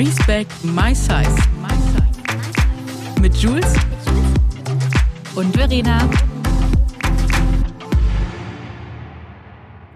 Respect My Size. Mit Jules und Verena.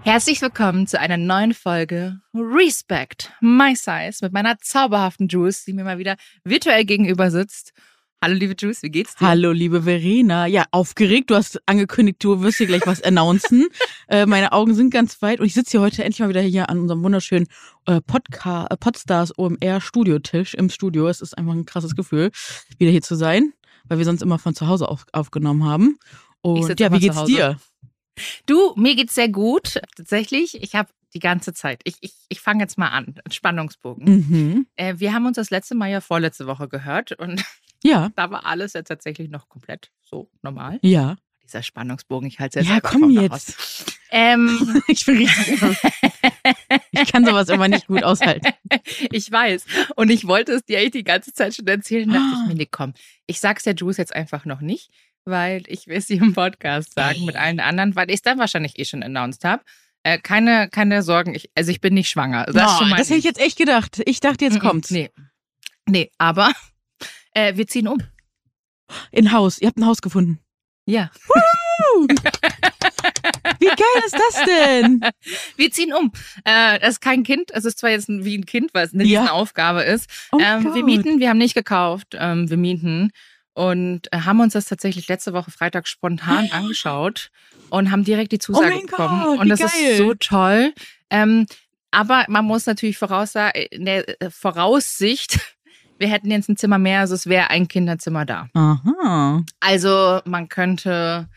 Herzlich willkommen zu einer neuen Folge Respect My Size mit meiner zauberhaften Jules, die mir mal wieder virtuell gegenüber sitzt. Hallo liebe Jules, wie geht's dir? Hallo liebe Verena. Ja, aufgeregt. Du hast angekündigt, du wirst hier gleich was announcen. äh, meine Augen sind ganz weit und ich sitze hier heute endlich mal wieder hier an unserem wunderschönen äh, Podcast, äh, Podstars OMR Studiotisch im Studio. Es ist einfach ein krasses Gefühl, wieder hier zu sein, weil wir sonst immer von zu Hause auf, aufgenommen haben. Und ja, wie geht's dir? Du, mir geht's sehr gut. Tatsächlich, ich habe die ganze Zeit. Ich, ich, ich fange jetzt mal an. Spannungsbogen. Mhm. Äh, wir haben uns das letzte Mal ja vorletzte Woche gehört und Ja, da war alles ja tatsächlich noch komplett so normal. ja. Dieser Spannungsbogen, ich halte es jetzt Ja, komm jetzt. Ähm, Ich bin richtig. ich kann sowas immer nicht gut aushalten. ich weiß. Und ich wollte es dir eigentlich die ganze Zeit schon erzählen. dachte Ah. ich mir, nee, komm. Ich sag's der Juice jetzt einfach noch nicht, weil ich will es ihr im Podcast sagen Ey. mit allen anderen, weil ich es dann wahrscheinlich eh schon announced habe. Äh, keine, keine Sorgen, ich, also ich bin nicht schwanger. Das, mal das hätte ich jetzt echt gedacht. Ich dachte, jetzt Mm, mm, kommt's. Nee. Nee, aber äh, wir ziehen um. In Haus. Ihr habt ein Haus gefunden. Ja. Wie geil ist das denn? Wir ziehen um. Äh, das ist kein Kind. Es ist zwar jetzt wie ein Kind, weil es eine Ja. Riesenaufgabe ist. Oh ähm, wir mieten, wir haben nicht gekauft, ähm, wir mieten und äh, haben uns das tatsächlich letzte Woche Freitag spontan angeschaut und haben direkt die Zusage Oh bekommen. Gott, und das geil. ist so toll. Ähm, aber man muss natürlich voraussagen, in der äh, Voraussicht, wir hätten jetzt ein Zimmer mehr, also es wäre ein Kinderzimmer da. Aha. Also man könnte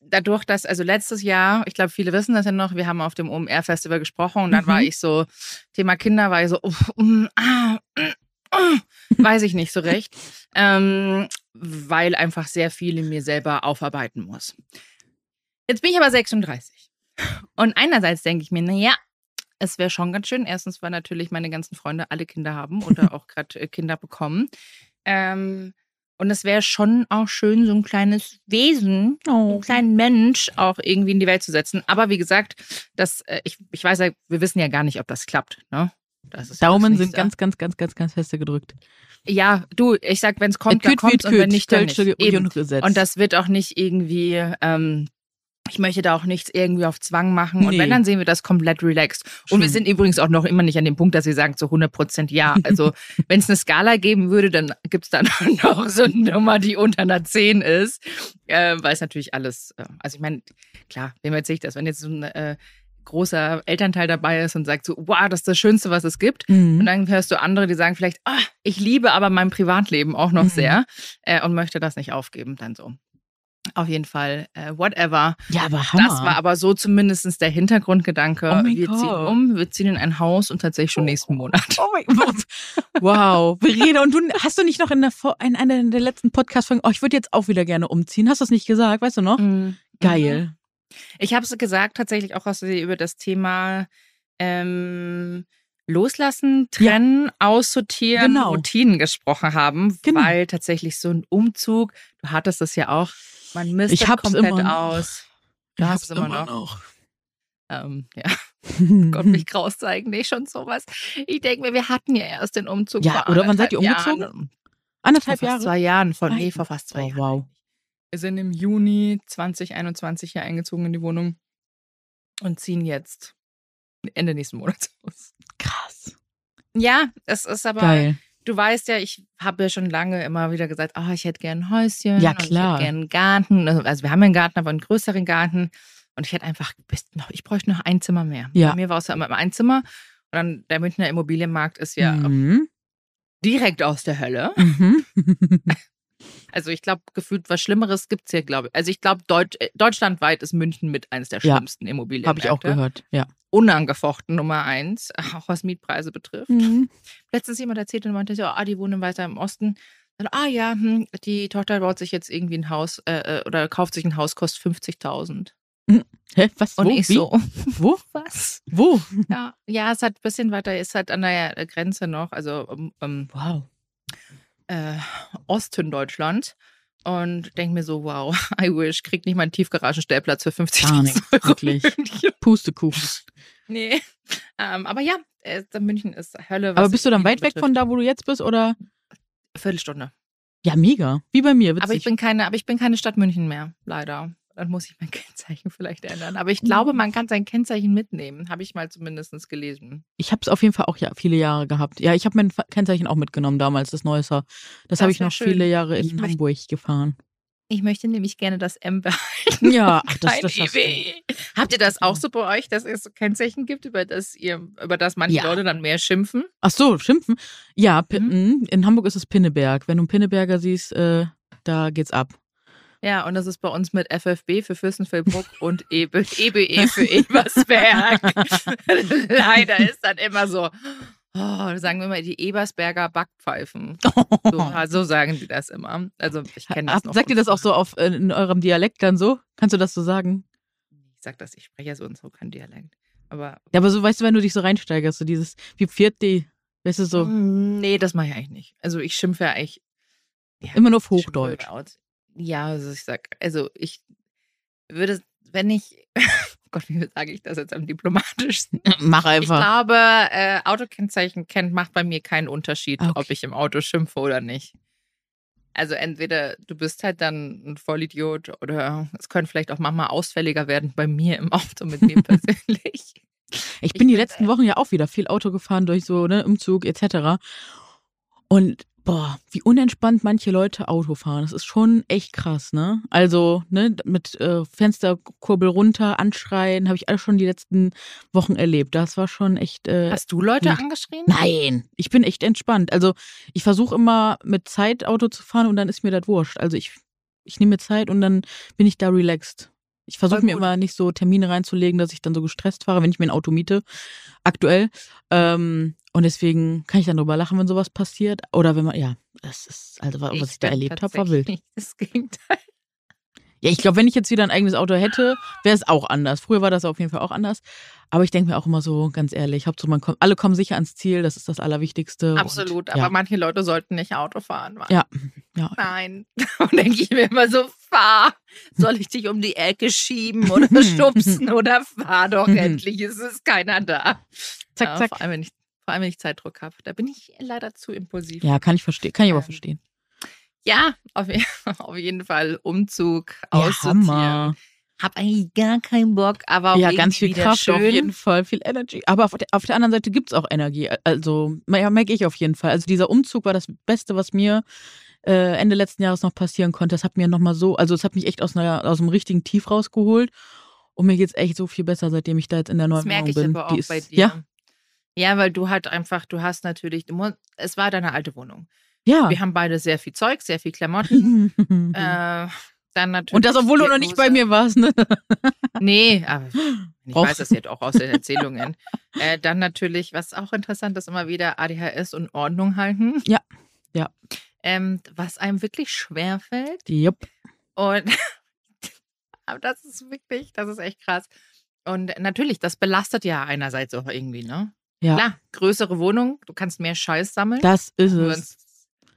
dadurch, dass, also letztes Jahr, ich glaube, viele wissen das ja noch, wir haben auf dem OMR-Festival gesprochen und dann Mhm. war ich so, Thema Kinder war ich so, oh, mm, ah, mm, weiß ich nicht so recht, ähm, weil einfach sehr viel in mir selber aufarbeiten muss. Jetzt bin ich aber 36 und einerseits denke ich mir, naja, es wäre schon ganz schön. Erstens, weil natürlich meine ganzen Freunde alle Kinder haben oder auch gerade äh, Kinder bekommen. Ähm, und es wäre schon auch schön, so ein kleines Wesen, Oh. einen kleinen Mensch auch irgendwie in die Welt zu setzen. Aber wie gesagt, das, äh, ich, ich weiß ja, wir wissen ja gar nicht, ob das klappt. Ne? Das ist ja Daumen sind ganz, ganz, ganz, ganz, ganz feste gedrückt. Ja, du, ich sag, wenn es kommt, dann Küt, kommt und wenn nicht, dann nicht. Und das wird auch nicht irgendwie, ähm, ich möchte da auch nichts irgendwie auf Zwang machen. Und Nee. wenn, dann sehen wir das komplett relaxed. Und wir Schön. sind übrigens auch noch immer nicht an dem Punkt, dass wir sagen zu 100 Prozent ja. Also wenn es eine Skala geben würde, dann gibt's da noch so eine Nummer, die unter einer 10 ist. Äh, weil es natürlich alles, äh, also ich meine, klar, wem erzähle ich das? Wenn jetzt so ein äh, großer Elternteil dabei ist und sagt so, wow, das ist das Schönste, was es gibt. Und Mhm. dann hörst du andere, die sagen vielleicht, ah, ich liebe aber mein Privatleben auch noch Mhm. sehr äh, und möchte das nicht aufgeben, dann so. Auf jeden Fall, äh, whatever. Ja, aber Hammer. Das war aber so zumindest der Hintergrundgedanke. Oh mein wir ziehen Gott. um, wir ziehen in ein Haus und tatsächlich schon nächsten Monat. Oh mein Gott. Wow. Verena, und du hast du nicht noch in, der, in einer der letzten Podcast-Folgen, oh, ich würde jetzt auch wieder gerne umziehen. Hast du das nicht gesagt? Weißt du noch? Mhm. Geil. Ich habe es gesagt, tatsächlich auch, als wir über das Thema ähm, Loslassen, Trennen, Aussortieren, Genau. Routinen gesprochen haben, Genau. weil tatsächlich so ein Umzug, du hattest das ja auch, man misst Ich hab's komplett immer noch. aus. Du Ich hab's immer noch. noch. Ähm, ja, Gott, mich kraus zeigen, nicht schon sowas. Ich denke mir, wir hatten ja erst den Umzug. Ja, vor oder wann seid ihr umgezogen? Jahren. Anderthalb Vor fast Jahre. zwei Jahren, von, nee, vor fast zwei Oh, Jahren. wow. Wir sind im Juni 2021 hier eingezogen in die Wohnung und ziehen jetzt Ende nächsten Monats aus. Krass. Ja, es ist aber, Geil. Du weißt ja, ich habe ja schon lange immer wieder gesagt, ah, ich hätte gern ein Häuschen. Ja, und Ich klar. hätte gern einen Garten. Also wir haben einen Garten, aber einen größeren Garten. Und ich hätte einfach, ich bräuchte noch ein Zimmer mehr. Ja. Bei mir war es ja immer ein Zimmer. Und dann der Münchner Immobilienmarkt ist ja Mhm. direkt aus der Hölle. Mhm. Also ich glaube, gefühlt was Schlimmeres gibt's hier, glaube ich. Also ich glaube, Deutsch, äh, deutschlandweit ist München mit eines der Ja. schlimmsten Immobilien. Habe ich auch gehört. Ja. Unangefochten Nummer eins, auch was Mietpreise betrifft. Mhm. Letztens jemand erzählt und meinte so, ah, die wohnen weiter im Osten. Dann, ah ja, hm, die Tochter baut sich jetzt irgendwie ein Haus äh, äh, oder kauft sich ein Haus, kostet 50.000. Hä? Was? Und Wo? ich Wie? so, Wo? was? Wo? Ja, ja, es hat ein bisschen weiter, ist halt an der Grenze noch, also ähm, Wow. Äh, Osten Deutschland. Und denke mir so, wow, I wish, krieg nicht mal einen Tiefgaragenstellplatz für 50 Gar nichts, Euro. wirklich. Pustekuchen. Nee. Ähm, aber ja, äh, München ist Hölle. Aber bist du dann weit weg betrifft. von da, wo du jetzt bist, oder? Viertelstunde. Ja, mega. Wie bei mir, witzig. Aber ich bin keine, aber ich bin keine Stadt München mehr, leider. Dann muss ich mein Kennzeichen vielleicht ändern. Aber ich glaube, man kann sein Kennzeichen mitnehmen. Habe ich mal zumindest gelesen. Ich habe es auf jeden Fall auch ja, viele Jahre gehabt. Ja, ich habe mein Kennzeichen auch mitgenommen damals, das Neusser. Das, Das habe ich noch schön. viele Jahre in Ich Hamburg gefahren. Ich möchte nämlich gerne das M behalten. Ja, ach, das, das. EW. Habt ihr das auch so bei euch, dass es so Kennzeichen gibt, über das ihr, über das manche Ja. Leute dann mehr schimpfen? Ach so, schimpfen. Ja, Mhm. mh, in Hamburg ist es Pinneberg. Wenn du einen Pinneberger siehst, äh, da geht's ab. Ja, und das ist bei uns mit FFB für Fürstenfeldbruck und E EBE, für Ebersberg. Leider ist dann immer so, oh, sagen wir mal die Ebersberger Backpfeifen. So, so sagen die das immer. Also ich kenne das noch. Sagt ihr das auch so auf, in eurem Dialekt dann so? Kannst du das so sagen? Ich sag das, ich spreche ja so und so kein Dialekt. Aber Ja, aber so weißt du, wenn du dich so reinsteigerst, so dieses, wie pfiat die, weißt du, so, Mm, nee, das mache ich eigentlich nicht. Also ich schimpfe ja eigentlich ja, immer nur auf Hochdeutsch. Ja, also ich sag, also ich würde, wenn ich, oh Gott, wie sage ich das jetzt am diplomatischsten? Mach Ich einfach. glaube, äh, Autokennzeichen kennt, macht bei mir keinen Unterschied, Ah, ob okay. ich im Auto schimpfe oder nicht. Also entweder du bist halt dann ein Vollidiot oder es könnte vielleicht auch manchmal ausfälliger werden bei mir im Auto mit mir persönlich. Ich bin die bin, letzten Wochen ja auch wieder viel Auto gefahren durch so, ne, Umzug etc. Und boah, wie unentspannt manche Leute Auto fahren. Das ist schon echt krass, ne? Also, ne, mit äh, Fensterkurbel runter, anschreien, habe ich alles schon die letzten Wochen erlebt. Das war schon echt. Äh, Hast du Leute nicht- angeschrien? Nein, ich bin echt entspannt. Also, ich versuche immer mit Zeit Auto zu fahren und dann ist mir das wurscht. Also, ich, ich nehme mir Zeit und dann bin ich da relaxed. Ich versuche mir immer nicht so Termine reinzulegen, dass ich dann so gestresst fahre, wenn ich mir ein Auto miete, aktuell. Ähm, und deswegen kann ich dann drüber lachen, wenn sowas passiert. Oder wenn man, ja, das ist, also was ich, da bin erlebt habe, war wild. Das Gegenteil. Ja, ich glaube, wenn ich jetzt wieder ein eigenes Auto hätte, wäre es auch anders. Früher war das auf jeden Fall auch anders. Aber ich denke mir auch immer so, ganz ehrlich, Hauptsache man kommt, alle kommen sicher ans Ziel, das ist das Allerwichtigste. Absolut, Und, aber ja. manche Leute sollten nicht Auto fahren. Mann. Ja, ja. Nein. Und denke ich mir immer so, fahr. Soll ich dich um die Ecke schieben oder schubsen oder fahr doch endlich. Es ist keiner da. Zack, Ja, zack. Vor allem, wenn ich, vor allem, wenn ich Zeitdruck habe. Da bin ich leider zu impulsiv. Ja, kann ich verstehen. Kann ich aber Ähm, verstehen. Ja, auf, auf jeden Fall Umzug, Ja, aussortieren. Hammer. Hab eigentlich gar keinen Bock, aber auch Ja, ganz viel Kraft schön. auf jeden Fall, viel Energy. Aber auf der, auf der anderen Seite gibt's auch Energie. Also, ja, merke ich auf jeden Fall. Also dieser Umzug war das Beste, was mir äh, Ende letzten Jahres noch passieren konnte. Das hat mir nochmal so, also es hat mich echt aus, einer, aus einem richtigen Tief rausgeholt. Und mir geht's echt so viel besser, seitdem ich da jetzt in der neuen Das merke Wohnung ich bin. aber auch Die ist, bei dir. Ja, Ja, weil du halt einfach, du hast natürlich, du musst, es war deine alte Wohnung. ja. Wir haben beide sehr viel Zeug, sehr viel Klamotten. äh, dann natürlich. Und das, obwohl du noch nicht bei mir warst, ne? Nee, aber ich Och. weiß das jetzt auch aus den Erzählungen. äh, dann natürlich, was auch interessant ist, immer wieder ADHS und Ordnung halten. Ja, ja. Ähm, was einem wirklich schwer fällt. Jupp. Und aber das ist wirklich, das ist echt krass. Und natürlich, das belastet ja einerseits auch irgendwie, ne? Ja, Klar, größere Wohnung, du kannst mehr Scheiß sammeln. das ist Brauchen wir es.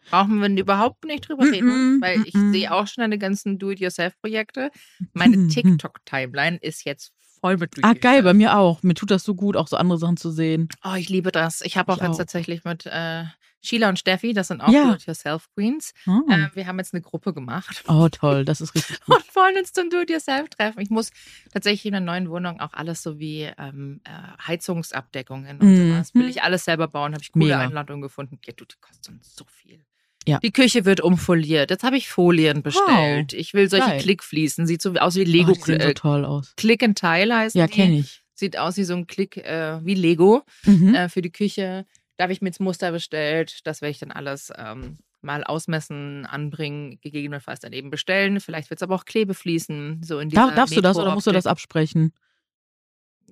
Brauchen wir überhaupt nicht drüber Mm-mm, reden, weil ich mm-mm. sehe auch schon deine ganzen Do-it-yourself-Projekte. Meine TikTok-Timeline ist jetzt voll mit Ah, geil, bei mir auch. Mir tut das so gut, auch so andere Sachen zu sehen. Oh, ich liebe das. Ich habe auch Ich jetzt auch. tatsächlich mit äh, Sheila und Steffi, das sind auch Ja. Do-it-yourself-Queens. Oh, Äh, wir haben jetzt eine Gruppe gemacht oh toll, das ist richtig gut. und wollen uns zum Do-it-yourself treffen. Ich muss tatsächlich in der neuen Wohnung auch alles so wie ähm, äh, Heizungsabdeckungen und Mhm. sowas. Will ich alles selber bauen, habe ich coole Mega. Einladungen gefunden. Ja, du, die kosten so viel. Ja. Die Küche wird umfoliert. Jetzt habe ich Folien bestellt. Ich will solche Geil. Klickfliesen. Sieht so aus wie Oh, Lego. die sehen so äh, toll aus. Click and Tile heißt Ja, kenne ich. Sieht aus wie so ein Klick, äh, wie Lego Mhm. äh, für die Küche. Da habe ich mir jetzt Muster bestellt. Das werde ich dann alles ähm, mal ausmessen, anbringen, gegebenenfalls dann eben bestellen. Vielleicht wird es aber auch Klebefliesen. So in Darf, darfst du das oder musst du das absprechen?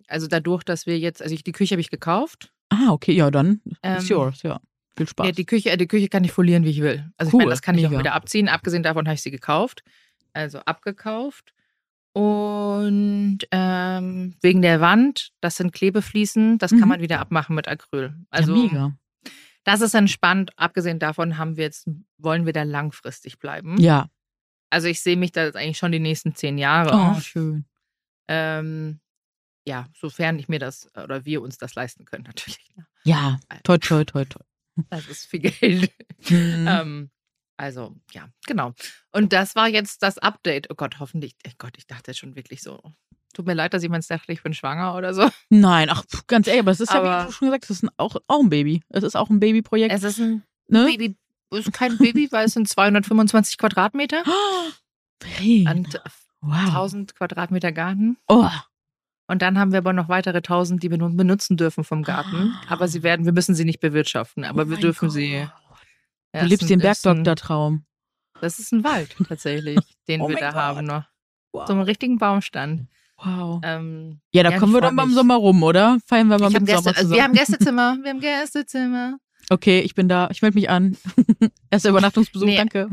Also dadurch, dass wir jetzt, also ich, die Küche habe ich gekauft. Ah, okay, ja, dann Ähm, ist yours, ja. Viel Spaß. Ja, die Küche, äh, die Küche kann ich folieren, wie ich will. Also ich Cool, meine, das kann ich auch wieder abziehen. Abgesehen davon habe ich sie gekauft. Also abgekauft. Und ähm, wegen der Wand, das sind Klebefliesen, das Mhm. kann man wieder abmachen mit Acryl. Also ja, mega. das ist entspannt. Abgesehen davon haben wir jetzt, wollen wir da langfristig bleiben. Ja. Also ich sehe mich da jetzt eigentlich schon die nächsten zehn Jahre. Oh, schön. Ähm, ja, sofern ich mir das oder wir uns das leisten können, natürlich. ne? Ja, toi, toi, toi, toi. Das ist viel Geld. Mhm. Ähm, also, ja, genau. Und das war jetzt das Update. Oh Gott, hoffentlich. Oh Gott, ich dachte schon wirklich so. Tut mir leid, dass jemand dachte, ich bin schwanger oder so. Nein, ach, ganz ehrlich, aber es ist ja, Aber- wie du schon gesagt hast, es ist ein, auch, auch ein Baby. Es ist auch ein Babyprojekt. Es ist ein ne? Baby. Es ist kein Baby, weil es sind 225 Quadratmeter und wow. 1000 Quadratmeter Garten. Oh, Und dann haben wir aber noch weitere 1000, die wir nun benutzen dürfen vom Garten. Aber sie werden, wir müssen sie nicht bewirtschaften, aber oh wir dürfen Gott. sie. Ja, Du lebst den Bergdoktor-Traum. Das ist ein Wald tatsächlich, den Oh wir da Gott. haben noch. Wow. So einen richtigen Baumstand. wow. Ähm, Ja, da ja, kommen wir freu doch mal im mich. Sommer rum, oder? Feiern wir mal ich mit Gäste, Sommer also zusammen. wir haben Gästezimmer, wir haben Gästezimmer. okay, ich bin da. Ich melde mich an. Erster Übernachtungsbesuch, Nee. danke.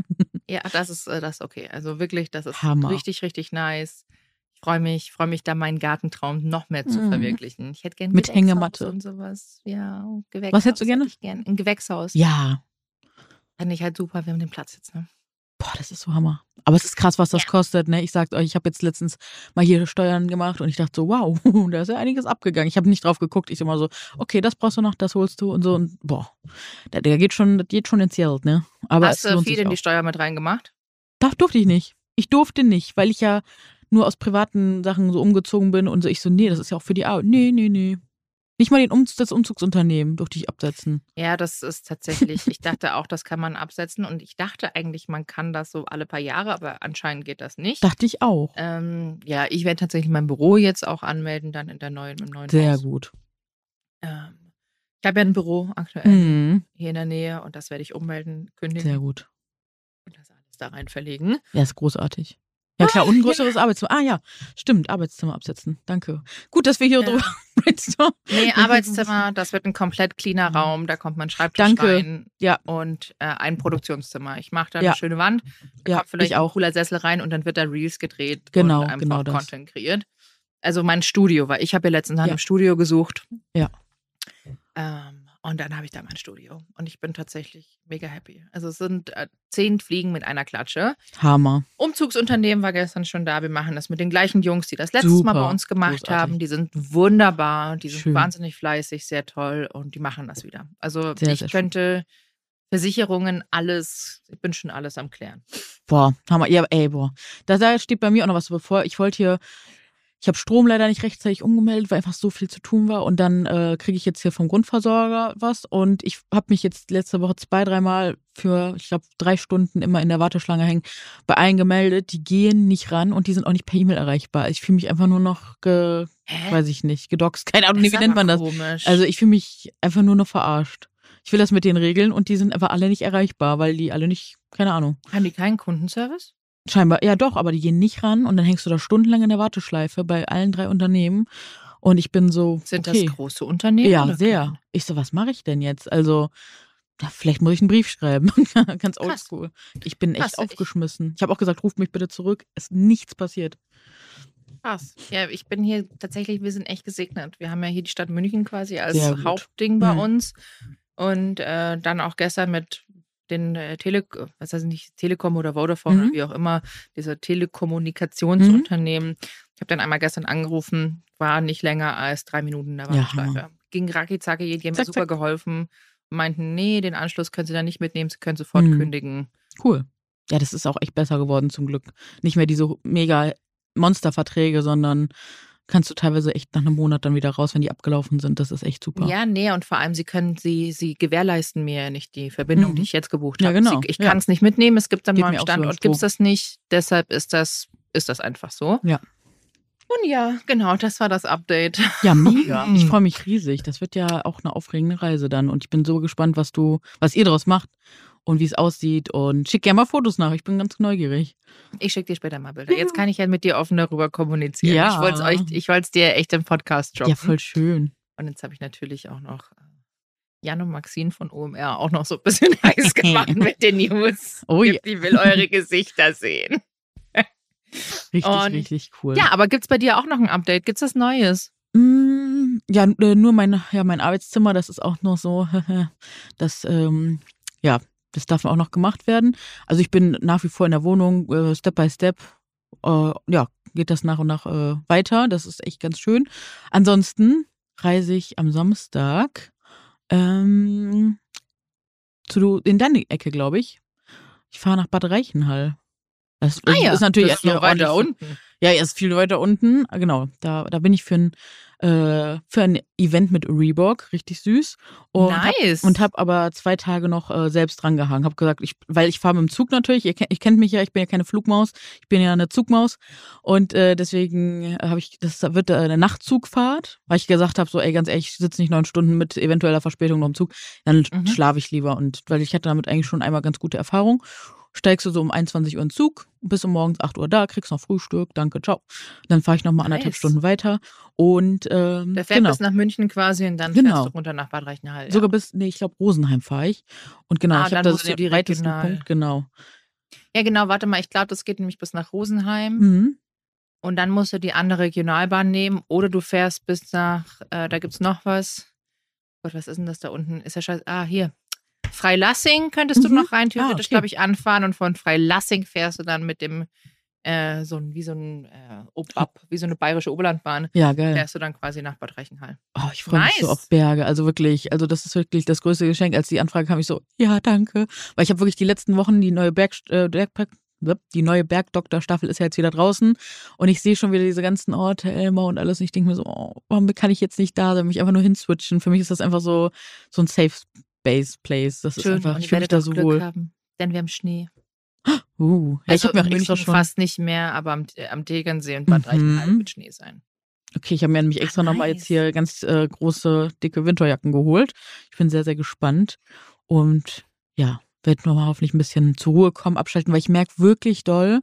Ja, das ist äh, das ist okay. Also wirklich, das ist Hammer. richtig, richtig nice. Ich freue mich, freue mich da meinen Gartentraum noch mehr zu Mhm. verwirklichen. Ich hätte gerne Mit Hängematte. und sowas. Ja, Gewächshaus. Was hättest du gerne? hätte Ich gern. Ein Gewächshaus. Ja. Fände ich halt super, wir haben den Platz jetzt, ne? Boah, das ist so Hammer. Aber es ist krass, was das Ja. kostet, ne? Ich sag's euch, ich habe jetzt letztens mal hier Steuern gemacht und ich dachte so, wow, da ist ja einiges abgegangen. Ich habe nicht drauf geguckt. Ich immer so, okay, das brauchst du noch, das holst du und so und boah, da, der geht schon, das geht schon ins Geld, ne? Aber Hast du viel in die. Steuer mit reingemacht? Doch, durfte ich nicht. Ich durfte nicht, weil ich ja nur aus privaten Sachen so umgezogen bin und so. Ich so, nee, das ist ja auch für die Arbeit. Nee, nee, nee. Nicht mal den um das Umzugsunternehmen durfte ich absetzen. Ja, das ist tatsächlich, ich dachte auch, das kann man absetzen und ich dachte eigentlich, man kann das so alle paar Jahre, aber anscheinend geht das nicht. Dachte ich auch. Ähm, ja, ich werde tatsächlich mein Büro jetzt auch anmelden, dann in der neuen, im neuen Sehr Haus. gut. Ähm, ich habe ja ein Büro aktuell Mhm. hier in der Nähe und das werde ich ummelden, kündigen Sehr gut. und das alles da rein verlegen. Ja, ist großartig. Ja klar, und ein größeres Arbeitszimmer. Ah ja, stimmt, Arbeitszimmer absetzen. Danke. Gut, dass wir hier Ja. drüber brainstormen. Nee, Arbeitszimmer, das wird ein komplett cleaner Raum, da kommt mein Schreibtisch Danke. rein Ja. und äh, ein Produktionszimmer. Ich mache da Ja. eine schöne Wand, da Ja, kommt vielleicht ich auch. ein cooler Sessel rein und dann wird da Reels gedreht Genau, und einfach genau das. Content kreiert. Also mein Studio, weil ich habe ja letztens nach Ja. einem Studio gesucht. Ja. Ähm, und dann habe ich da mein Studio und ich bin tatsächlich mega happy. Also es sind äh, zehn Fliegen mit einer Klatsche. Hammer. Umzugsunternehmen war gestern schon da. Wir machen das mit den gleichen Jungs, die das letztes Mal Super. bei uns gemacht Großartig. haben. Die sind wunderbar, die sind Schön. wahnsinnig fleißig, sehr toll und die machen das wieder. Also Sehr, ich sehr könnte Versicherungen, alles, ich bin schon alles am Klären. Boah, Hammer. Ja, ey, boah. Da, da steht bei mir auch noch was bevor. Ich wollte hier, ich habe Strom leider nicht rechtzeitig umgemeldet, weil einfach so viel zu tun war. Und dann äh, kriege ich jetzt hier vom Grundversorger was. Und ich habe mich jetzt letzte Woche zwei, dreimal für, ich glaube, drei Stunden immer in der Warteschlange hängen, bei allen gemeldet. Die gehen nicht ran und die sind auch nicht per E-Mail erreichbar. Ich fühle mich einfach nur noch, ge, Hä? weiß ich nicht, gedoxt. Keine Ahnung, wie nennt man das? Komisch. Also ich fühle mich einfach nur noch verarscht. Ich will das mit den Regeln und die sind einfach alle nicht erreichbar, weil die alle nicht, keine Ahnung. haben die keinen Kundenservice? Scheinbar, ja doch, aber die gehen nicht ran und dann hängst du da stundenlang in der Warteschleife bei allen drei Unternehmen. Und ich bin so. Sind okay. das große Unternehmen? Ja, sehr. kleine? Ich so, was mache ich denn jetzt? Also, ja, vielleicht muss ich einen Brief schreiben. Ganz oldschool. Ich bin echt Krass, aufgeschmissen. Ich habe auch gesagt, ruft mich bitte zurück. Es ist nichts passiert. Krass. Ja, ich bin hier tatsächlich, wir sind echt gesegnet. Wir haben ja hier die Stadt München quasi als. Hauptding bei Mhm. uns. Und äh, dann auch gestern mit den äh, Tele, was heißt nicht, Telekom oder Vodafone Mhm. oder wie auch immer, diese Telekommunikationsunternehmen. Ich habe dann einmal gestern angerufen, war nicht länger als drei Minuten in der Ja. Ging racki zacki, die haben mir super zack. geholfen. Meinten, nee, den Anschluss können sie da nicht mitnehmen, sie können sofort Mhm. kündigen. Cool. Ja, das ist auch echt besser geworden zum Glück. Nicht mehr diese mega Monsterverträge, sondern kannst du teilweise echt nach einem Monat dann wieder raus, wenn die abgelaufen sind. Das ist echt super. Ja, nee, und vor allem, sie können, sie, sie gewährleisten mir ja nicht die Verbindung, Mhm. die ich jetzt gebucht Ja, habe. genau, Sie, ich ja. kann es nicht mitnehmen, es gibt am Geht so, Standort, gibt es das nicht. Deshalb ist das, ist das einfach so. Ja. Und ja, genau, das war das Update. Ja, mega. Ich freue mich riesig. Das wird ja auch eine aufregende Reise dann. Und ich bin so gespannt, was du, was ihr daraus macht und wie es aussieht. Und schick gerne mal Fotos nach. Ich bin ganz neugierig. Ich schicke dir später mal Bilder. Jetzt kann ich ja mit dir offen darüber kommunizieren. Ja. Ich wollte es euch, ich wollte es dir echt im Podcast droppen. Ja, voll schön. Und jetzt habe ich natürlich auch noch äh, Jan und Maxine von OMR auch noch so ein bisschen heiß gemacht mit den News. Oh ja. Die will eure Gesichter sehen. Richtig, Und- richtig cool. Ja, aber gibt's bei dir auch noch ein Update? Gibt's was Neues? Mm, Ja, äh, nur mein, ja, mein Arbeitszimmer, das ist auch noch so, das, ähm, ja, das darf auch noch gemacht werden. Also ich bin nach wie vor in der Wohnung, äh, Step by Step, äh, ja, geht das nach und nach äh, weiter. Das ist echt ganz schön. Ansonsten reise ich am Samstag Ähm, zu, in deine Ecke, glaube ich. Ich fahre nach Bad Reichenhall. Das Ah ja, ist natürlich das ist noch weiter unten. Ja, er ist viel weiter unten. Genau, da, da bin ich für ein, äh, für ein Event mit Reebok, richtig süß. Und hab, nice. und habe aber zwei Tage noch äh, selbst dran gehangen. Habe gesagt, ich, weil ich fahre mit dem Zug natürlich. Ihr, kennt- ich kennt mich ja, ich bin ja keine Flugmaus, ich bin ja eine Zugmaus. Und äh, deswegen habe ich, das wird äh, eine Nachtzugfahrt, weil ich gesagt habe, so, ey, ganz ehrlich, ich sitze nicht neun Stunden mit eventueller Verspätung noch im Zug. Dann Mhm. schlafe ich lieber. Und weil ich hatte damit eigentlich schon einmal ganz gute Erfahrung. Steigst du so um 21 Uhr in den Zug, bist um morgens 8 Uhr da, kriegst noch Frühstück, danke, ciao. Dann fahre ich noch mal anderthalb Nice. Stunden weiter und ähm, Der fährt genau. bis nach München quasi und dann Genau. fährst du runter nach Bad Reichenhall. Ja. Sogar bis, nee, ich glaube Rosenheim fahre ich. Und genau, Ah, ich habe da so den die weitesten regional- Punkt, genau. ja, genau, warte mal, ich glaube, das geht nämlich bis nach Rosenheim. Mhm. Und dann musst du die andere Regionalbahn nehmen oder du fährst bis nach, äh, da gibt's noch was. Gott, was ist denn das da unten? Ist ja scheiße. Ah, hier. Freilassing könntest du Mhm. noch rein theoretisch, okay. glaube ich, anfahren und von Freilassing fährst du dann mit dem, äh, so ein, wie so ein, äh, Ob- ab, wie so eine bayerische Oberlandbahn, Ja, geil. fährst du dann quasi nach Bad Reichenhall. Oh, ich freue mich so Nice. auf Berge. Also wirklich, also das ist wirklich das größte Geschenk. Als die Anfrage kam, ich so, ja, danke. Weil ich habe wirklich die letzten Wochen die neue Berg, äh, Berg, die neue Bergdoktor-Staffel ist ja jetzt wieder draußen und ich sehe schon wieder diese ganzen Orte, Elmar und alles und ich denke mir so, oh, warum kann ich jetzt nicht da sein, mich einfach nur hinswitchen. Für mich ist das einfach so, so ein Safe Space Place. Das ist einfach, ich fühle mich da so Glück wohl. haben, denn wir haben Schnee. Uh, ja, ich Also habe mir auch extra schon, fast nicht mehr, aber am, äh, am Tegernsee und Bad Mhm. Reichenhall wird Schnee sein. okay, ich habe mir nämlich extra Ah, nochmal nice. jetzt hier ganz äh, große, dicke Winterjacken geholt. Ich bin sehr, sehr gespannt und ja, werde nochmal hoffentlich ein bisschen zur Ruhe kommen, abschalten, weil ich merke wirklich doll,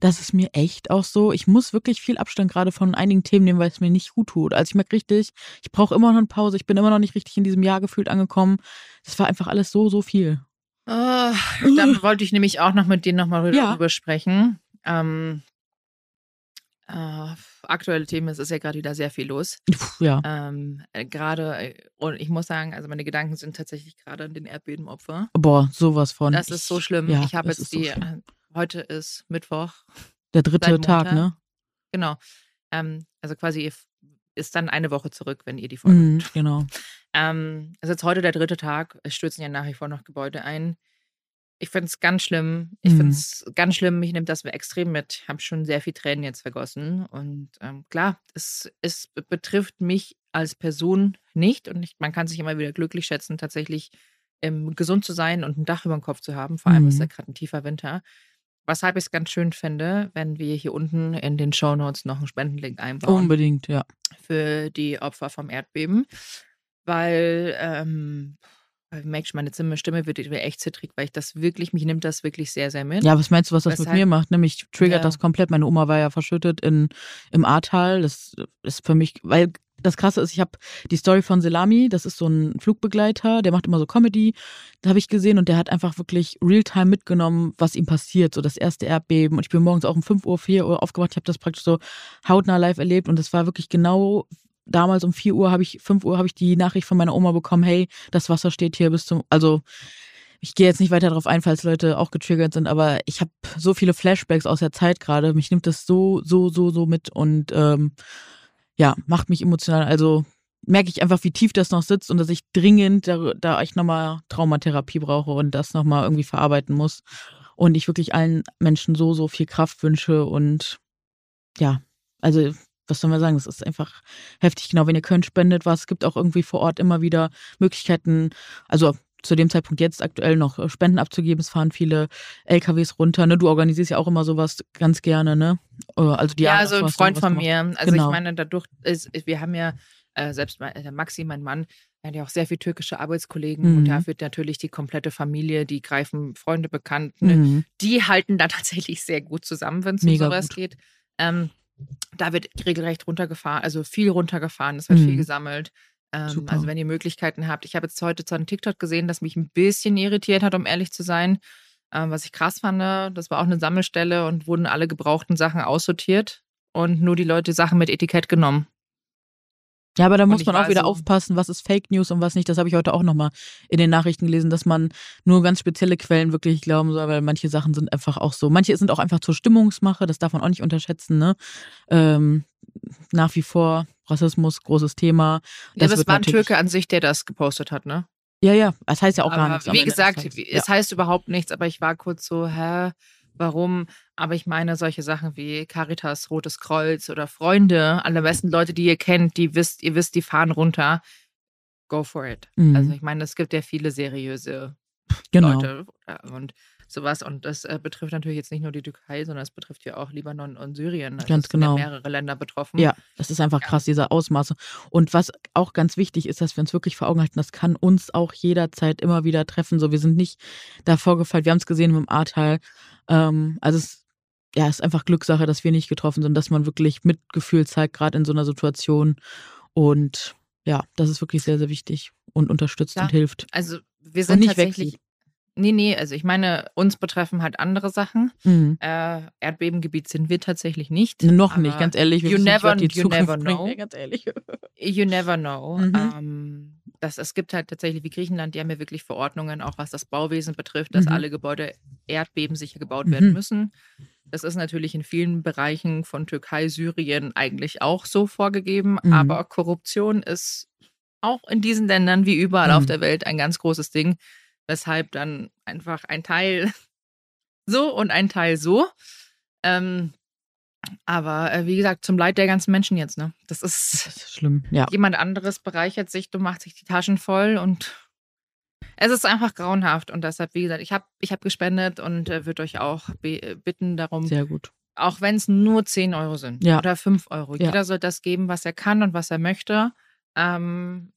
dass es mir echt auch so, ich muss wirklich viel Abstand gerade von einigen Themen nehmen, weil es mir nicht gut tut. Also ich merke richtig, ich brauche immer noch eine Pause, ich bin immer noch nicht richtig in diesem Jahr gefühlt angekommen. Das war einfach alles so, so viel. Oh, dann wollte ich nämlich auch noch mit denen nochmal Ja. drüber sprechen. Ähm, äh, aktuelle Themen, es ist ja gerade wieder sehr viel los. Ja. Ähm, äh, gerade, äh, und ich muss sagen, also meine Gedanken sind tatsächlich gerade an den Erdbebenopfer. Boah, sowas von. Das ist so schlimm. Ja, ich habe jetzt so die, schlimm. äh, heute ist Mittwoch, Der dritte Tag, ne? genau. Ähm, also quasi ist dann eine Woche zurück, wenn ihr die Folge Mhm, genau. Ähm, also jetzt heute der dritte Tag. Es stürzen ja nach wie vor noch Gebäude ein. Ich finde es ganz schlimm. Ich Mhm. finde es ganz schlimm. Mich nimmt das extrem mit. Ich habe schon sehr viel Tränen jetzt vergossen. Und ähm, klar, es, es be- betrifft mich als Person nicht. Und ich, man kann sich immer wieder glücklich schätzen, tatsächlich ähm, gesund zu sein und ein Dach über dem Kopf zu haben. Vor allem ist Mhm. ja gerade ein tiefer Winter. Weshalb ich es ganz schön finde, wenn wir hier unten in den Shownotes noch einen Spendenlink einbauen Unbedingt, ja. für die Opfer vom Erdbeben, weil, ähm, weil merkst du, meine Zimmer- Stimme wird echt zittrig, weil ich das wirklich, mich nimmt das wirklich sehr, sehr mit. Ja, was meinst du, was das mit Weshalb- mir macht? Nämlich triggert Ja. das komplett. Meine Oma war ja verschüttet in, im Ahrtal. Das ist für mich, weil das Krasse ist, ich habe die Story von Selami, das ist so ein Flugbegleiter, der macht immer so Comedy. Da habe ich gesehen und der hat einfach wirklich real-time mitgenommen, was ihm passiert, so das erste Erdbeben. Und ich bin morgens auch um 5 Uhr, 4 Uhr aufgewacht. Ich habe das praktisch so hautnah live erlebt und es war wirklich genau damals um 4 Uhr habe ich, 5 Uhr habe ich die Nachricht von meiner Oma bekommen, hey, das Wasser steht hier bis zum, also ich gehe jetzt nicht weiter darauf ein, falls Leute auch getriggert sind, aber ich habe so viele Flashbacks aus der Zeit gerade. Mich nimmt das so, so, so, so mit und ähm, ja, macht mich emotional. Also merke ich einfach, wie tief das noch sitzt und dass ich dringend da, da ich nochmal Traumatherapie brauche und das nochmal irgendwie verarbeiten muss. Und ich wirklich allen Menschen so, so viel Kraft wünsche und ja, also was soll man sagen, das ist einfach heftig. Genau, wenn ihr könnt, spendet was. Es gibt auch irgendwie vor Ort immer wieder Möglichkeiten, also zu dem Zeitpunkt jetzt aktuell noch äh, Spenden abzugeben. Es fahren viele LKWs runter. Ne? Du organisierst ja auch immer sowas ganz gerne, ne? Äh, Also die ja, also ein Freund von gemacht. mir. Also Genau. ich meine, dadurch ist, wir haben ja, äh, selbst mein, der Maxi, mein Mann, hat ja auch sehr viele türkische Arbeitskollegen und Mhm. da wird natürlich die komplette Familie, die greifen Freunde, Bekannten, ne, Mhm. die halten da tatsächlich sehr gut zusammen, wenn es um sowas gut. geht. Ähm, da wird regelrecht runtergefahren, also viel runtergefahren, es wird viel Mhm. gesammelt. Ähm, also wenn ihr Möglichkeiten habt. Ich habe jetzt heute zwar einen TikTok gesehen, das mich ein bisschen irritiert hat, um ehrlich zu sein. Ähm, was ich krass fand, das war auch eine Sammelstelle und wurden alle gebrauchten Sachen aussortiert und nur die Leute Sachen mit Etikett genommen. Ja, aber da muss man auch wieder so- aufpassen, was ist Fake News und was nicht. Das habe ich heute auch nochmal in den Nachrichten gelesen, dass man nur ganz spezielle Quellen wirklich glauben soll, weil manche Sachen sind einfach auch so. Manche sind auch einfach zur Stimmungsmache, das darf man auch nicht unterschätzen, ne? Ähm, nach wie vor Rassismus, großes Thema. Ja, Das aber es war ein Türke an sich, der das gepostet hat, ne? Ja, ja, das heißt ja auch gar aber nichts. am wie gesagt, es heißt überhaupt nichts, aber ich war kurz so, hä, warum? Aber ich meine, solche Sachen wie Caritas, Rotes Kreuz oder Freunde, alle besten Leute, die ihr kennt, die wisst, ihr wisst, die fahren runter. Go for it. Mhm. Also ich meine, es gibt ja viele seriöse genau. Leute äh, und sowas. Und das äh, betrifft natürlich jetzt nicht nur die Türkei, sondern es betrifft ja auch Libanon und Syrien. Also Ganz es sind ja genau. mehrere Länder betroffen. Ja, das ist einfach krass, diese Ausmaße. Und was auch ganz wichtig ist, dass wir uns wirklich vor Augen halten, das kann uns auch jederzeit immer wieder treffen. So, wir sind nicht da vorgefallen. Wir haben es gesehen mit dem A-Teil. Ähm, also es ja, ist einfach Glückssache, dass wir nicht getroffen sind, dass man wirklich Mitgefühl zeigt, gerade in so einer Situation. Und ja, das ist wirklich sehr, sehr wichtig und unterstützt Ja. und hilft. Also wir Und sind nicht tatsächlich. Nee, nee, also ich meine, uns betreffen halt andere Sachen. Mhm. Äh, Erdbebengebiet sind wir tatsächlich nicht. Noch nicht, ganz ehrlich. Wir you nicht, never- you Zukunft know. ey, ganz ehrlich. You never know. Mhm. Ähm, das, es gibt halt tatsächlich wie Griechenland, die haben ja wirklich Verordnungen, auch was das Bauwesen betrifft, dass Mhm. alle Gebäude erdbebensicher gebaut werden Mhm. müssen. Das ist natürlich in vielen Bereichen von Türkei, Syrien eigentlich auch so vorgegeben, Mhm. aber Korruption ist auch in diesen Ländern wie überall auf Mhm. der Welt ein ganz großes Ding, weshalb dann einfach ein Teil so und ein Teil so. Ähm, aber äh, wie gesagt, zum Leid der ganzen Menschen jetzt, ne? Das ist Das ist schlimm, ja. jemand anderes bereichert sich, du machst sich die Taschen voll und es ist einfach grauenhaft und deshalb, wie gesagt, ich habe ich hab gespendet und äh, würde euch auch äh, bitten darum, Sehr gut. auch wenn es nur 10 Euro sind Ja. oder 5 Euro. Ja. Jeder soll das geben, was er kann und was er möchte. Ähm,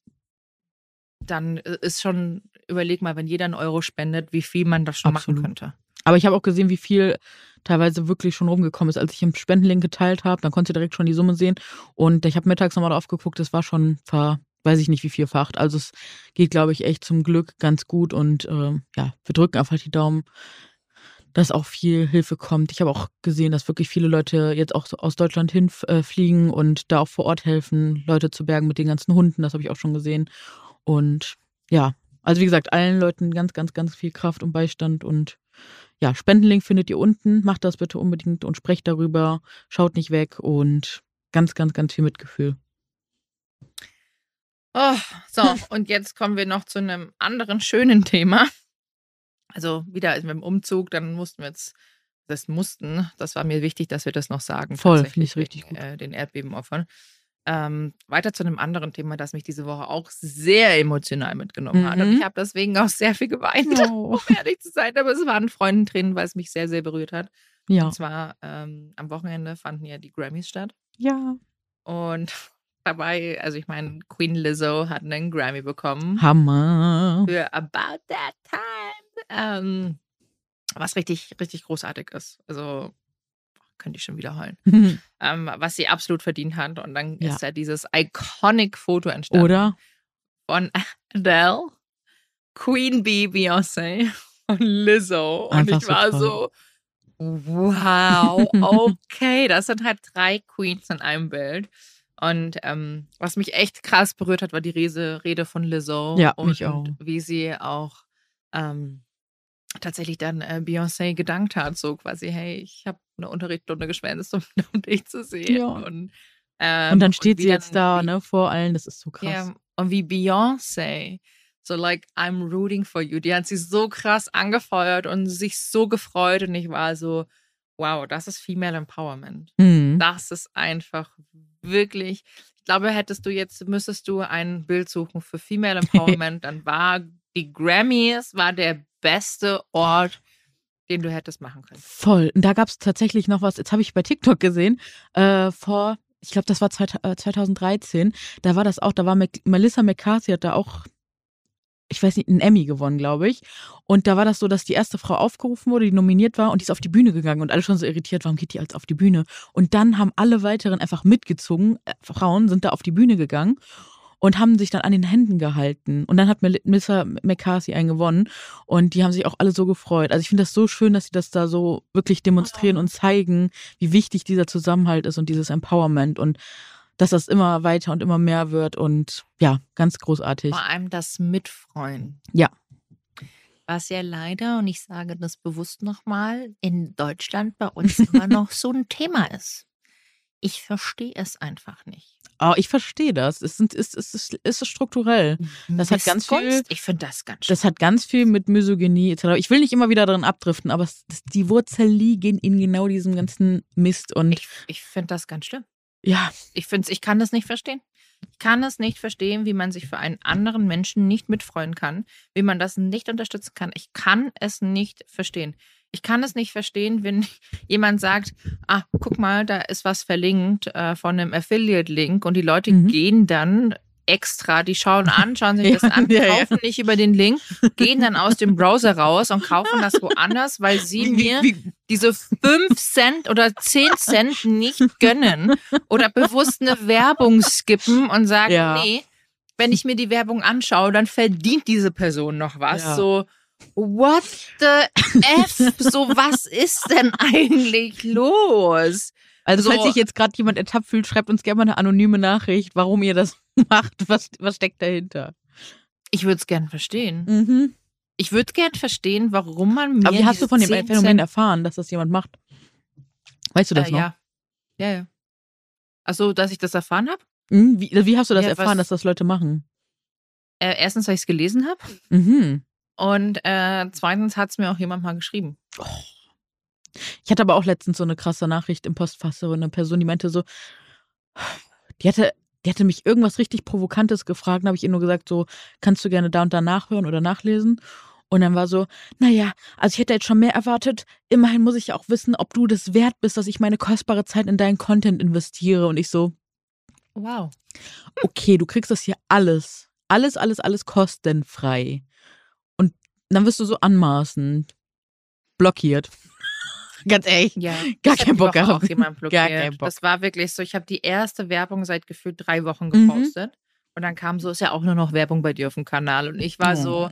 dann äh, ist schon, überleg mal, wenn jeder einen Euro spendet, wie viel man das schon Absolut. machen könnte. Aber ich habe auch gesehen, wie viel teilweise wirklich schon rumgekommen ist. Als ich im Spendenlink geteilt habe, dann konntest du direkt schon die Summe sehen. Und ich habe mittags nochmal drauf geguckt, das war schon ver, weiß ich nicht wie vielfacht. Also es geht, glaube ich, echt zum Glück ganz gut. Und ähm, ja, wir drücken einfach die Daumen, dass auch viel Hilfe kommt. Ich habe auch gesehen, dass wirklich viele Leute jetzt auch aus Deutschland hinfliegen und da auch vor Ort helfen, Leute zu bergen mit den ganzen Hunden. Das habe ich auch schon gesehen. Und ja, also wie gesagt, allen Leuten ganz, ganz, ganz viel Kraft und Beistand und ja, Spendenlink findet ihr unten. Macht das bitte unbedingt und sprecht darüber. Schaut nicht weg und ganz, ganz, ganz viel Mitgefühl. Oh, so, und jetzt kommen wir noch zu einem anderen schönen Thema. Also wieder mit dem Umzug, dann mussten wir jetzt, das mussten, das war mir wichtig, dass wir das noch sagen. Voll, finde ich richtig wegen, Äh, den Erdbebenopfern. Ähm, weiter zu einem anderen Thema, das mich diese Woche auch sehr emotional mitgenommen hat. Und Mhm. ich habe deswegen auch sehr viel geweint, Oh. um ehrlich zu sein. Aber es waren Freundentränen, weil es mich sehr, sehr berührt hat. Ja. Und zwar ähm, am Wochenende fanden ja die Grammys statt. Ja. Und dabei, also ich meine, Queen Lizzo hat einen Grammy bekommen Hammer. für About That Time. Ähm, was richtig, richtig großartig ist. Also könnte ich schon wieder heulen. Ähm, was sie absolut verdient hat. Und dann Ja. ist ja dieses iconic Foto entstanden Oder? von Adele, Queen Bee, Beyoncé und Lizzo. Und Einfach ich so war toll. so, wow, okay, das sind halt drei Queens in einem Bild. Und ähm, was mich echt krass berührt hat, war die Rede, Rede von Lizzo. Ja, und, mich auch. Und wie sie auch ähm, tatsächlich dann äh, Beyoncé gedankt hat, so quasi, hey, ich habe eine Unterrichtsstunde geschwänzt, um, um dich zu sehen. Ja. Und, ähm, Und dann steht wie sie jetzt da, wie- ne, vor allen. Das ist so krass. ja, und wie Beyoncé, so like, I'm rooting for you. Die hat sie so krass angefeuert und sich so gefreut und ich war so, wow, das ist Female Empowerment. Mhm. Das ist einfach wirklich, ich glaube, hättest du jetzt, müsstest du ein Bild suchen für Female Empowerment, dann war die Grammys, war der beste Ort, den du hättest machen können. Voll. Und da gab es tatsächlich noch was, jetzt habe ich bei TikTok gesehen, äh, vor, ich glaube, das war zweit- äh, 2013, da war das auch, da war Mac Melissa McCarthy, hat da auch, ich weiß nicht, einen Emmy gewonnen, glaube ich. Und da war das so, dass die erste Frau aufgerufen wurde, die nominiert war und die ist auf die Bühne gegangen und alle schon so irritiert, warum geht die als auf die Bühne? Und dann haben alle weiteren einfach mitgezogen, äh, Frauen sind da auf die Bühne gegangen und haben sich dann an den Händen gehalten. Und dann hat Mel- Melissa McCarthy einen gewonnen und die haben sich auch alle so gefreut. Also ich finde das so schön, dass sie das da so wirklich demonstrieren und zeigen, wie wichtig dieser Zusammenhalt ist und dieses Empowerment. Und dass das immer weiter und immer mehr wird und ja, ganz großartig. Vor allem das Mitfreuen. Ja. Was ja leider, und ich sage das bewusst nochmal, in Deutschland bei uns immer noch so ein Thema ist. Ich verstehe es einfach nicht. Oh, ich verstehe das. Es sind, ist, ist, ist, ist strukturell. Das hat ganz viel-? Ich finde das ganz schön. Das hat ganz viel mit Misogynie etc. Ich will nicht immer wieder darin abdriften, aber es, das, die Wurzel liegen in genau diesem ganzen Mist und Ich, ich finde das ganz schlimm. ja, Ich finde ich kann das nicht verstehen. Ich kann es nicht verstehen, wie man sich für einen anderen Menschen nicht mitfreuen kann, wie man das nicht unterstützen kann. Ich kann es nicht verstehen. Ich kann es nicht verstehen, wenn jemand sagt, ah, guck mal, da ist was verlinkt äh, von einem Affiliate-Link und die Leute Mhm. gehen dann extra, die schauen an, schauen sich Ja, das an, ja, ja. kaufen nicht über den Link, gehen dann aus dem Browser raus und kaufen das woanders, weil sie mir wie, diese 5 Cent oder 10 Cent nicht gönnen oder bewusst eine Werbung skippen und sagen, Ja. nee, wenn ich mir die Werbung anschaue, dann verdient diese Person noch was. Ja. So, what the F? So, was ist denn eigentlich los? also so- falls sich jetzt gerade jemand ertappt fühlt, schreibt uns gerne mal eine anonyme Nachricht, warum ihr das macht, was, was steckt dahinter. Ich würde es gern verstehen. Mhm. Ich würde gern verstehen, warum man mir Aber wie hast du von dem 10 Phänomen erfahren, dass das jemand macht? Weißt du das äh, noch? Ja. Ja, ja. Achso, dass ich das erfahren habe? Mhm. Wie, wie hast du das Ja, erfahren, was- dass das Leute machen? Äh, erstens, weil ich es gelesen habe. Mhm. Und äh, zweitens hat es mir auch jemand mal geschrieben. Ich hatte aber auch letztens so eine krasse Nachricht im Postfach, so eine Person, die meinte so, die hatte, die hatte mich irgendwas richtig Provokantes gefragt, habe ich ihr nur gesagt, so, kannst du gerne da und da nachhören oder nachlesen? Und dann war so, naja, also ich hätte jetzt schon mehr erwartet. Immerhin muss ich ja auch wissen, ob du das wert bist, dass ich meine kostbare Zeit in deinen Content investiere. Und ich so, Wow. okay, du kriegst das hier alles. Alles, alles, alles kostenfrei. Dann wirst du so anmaßend blockiert. Ganz ehrlich. Ja, Gar keinen die Bock gehabt. Gar blockiert. keinen Bock. Das war wirklich so. Ich habe die erste Werbung seit gefühlt drei Wochen Mhm. gepostet. Und dann kam so, ist ja auch nur noch Werbung bei dir auf dem Kanal. Und ich war so,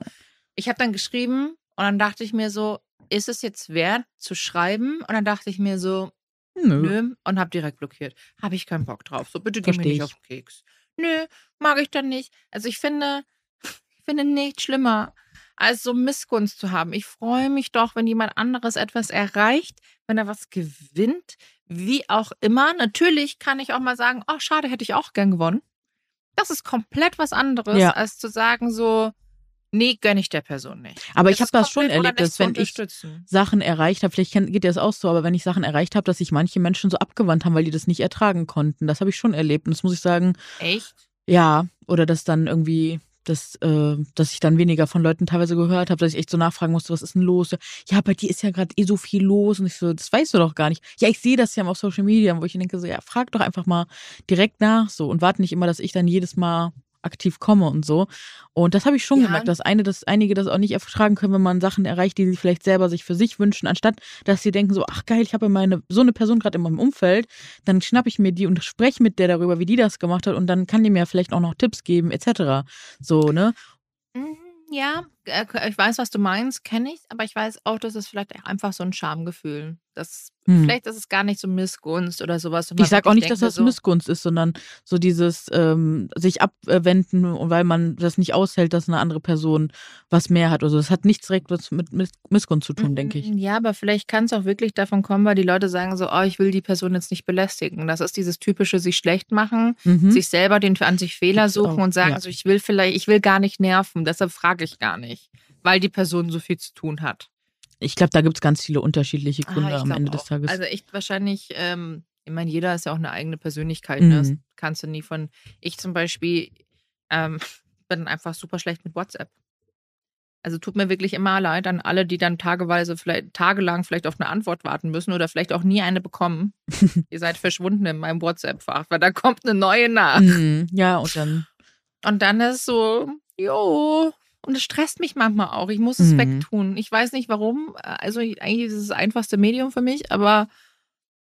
ich habe dann geschrieben und dann dachte ich mir so, ist es jetzt wert zu schreiben? Und dann dachte ich mir so, Nö. nö, und habe direkt blockiert. Habe ich keinen Bock drauf. So, bitte geh mir nicht ich. auf den Keks. Nö, mag ich dann nicht. Also ich finde, ich finde nichts schlimmer, als so Missgunst zu haben. Ich freue mich doch, wenn jemand anderes etwas erreicht, wenn er was gewinnt, wie auch immer. Natürlich kann ich auch mal sagen, oh, schade, hätte ich auch gern gewonnen. Das ist komplett was anderes, Ja. als zu sagen so, nee, gönne ich der Person nicht. Aber ich Das habe ist das schon erlebt, dass wenn ich. Sachen erreicht habe, vielleicht geht dir das auch so, aber wenn ich Sachen erreicht habe, dass sich manche Menschen so abgewandt haben, weil die das nicht ertragen konnten. Das habe ich schon erlebt. Und das muss ich sagen, Echt? ja, oder dass dann irgendwie, dass, äh, dass ich dann weniger von Leuten teilweise gehört habe, dass ich echt so nachfragen musste, was ist denn los? Ja, bei dir ist ja gerade eh so viel los. Und ich so, das weißt du doch gar nicht. Ja, ich sehe das ja auf Social Media, wo ich denke so, ja, frag doch einfach mal direkt nach so und warte nicht immer, dass ich dann jedes Mal aktiv komme und so. Und das habe ich schon Ja. gemerkt, dass eine, dass einige das auch nicht ertragen können, wenn man Sachen erreicht, die sie vielleicht selber sich für sich wünschen, anstatt dass sie denken so, ach geil, ich habe meine so eine Person gerade in meinem Umfeld, dann schnapp ich mir die und spreche mit der darüber, wie die das gemacht hat und dann kann die mir vielleicht auch noch Tipps geben etc. So ne? Mhm, Ja, ich weiß, was du meinst, kenne ich, aber ich weiß auch, dass es vielleicht einfach so ein Schamgefühl. Das, Hm. Vielleicht ist es gar nicht so Missgunst oder sowas. Ich man sag auch nicht, dass denkt das so, Missgunst ist, sondern so dieses ähm, sich abwenden weil man das nicht aushält, dass eine andere Person was mehr hat. Also das hat nichts direkt was mit Miss- Missgunst zu tun, denke ich. Mm, Ja, aber vielleicht kann es auch wirklich davon kommen, weil die Leute sagen so, oh, ich will die Person jetzt nicht belästigen. Das ist dieses typische sich schlecht machen, Mhm. sich selber den an sich Fehler suchen und sagen ja. so, ich will vielleicht, ich will gar nicht nerven, deshalb frage ich gar nicht, weil die Person so viel zu tun hat. Ich glaube, da gibt es ganz viele unterschiedliche Ah, Gründe ich am Ende auch. des Tages. Also echt wahrscheinlich, ähm, ich meine, jeder ist ja auch eine eigene Persönlichkeit. Ne? Das Mhm. kannst du nie von. Ich zum Beispiel ähm, bin einfach super schlecht mit WhatsApp. Also tut mir wirklich immer leid an alle, die dann tageweise, vielleicht tagelang vielleicht auf eine Antwort warten müssen oder vielleicht auch nie eine bekommen. Ihr seid verschwunden in meinem WhatsApp-Fach, weil da kommt eine neue nach. Mhm. Ja, und dann. Und dann ist so, jo. Und es stresst mich manchmal auch. Ich muss es Mhm. wegtun. Ich weiß nicht warum. Also eigentlich ist es das einfachste Medium für mich, aber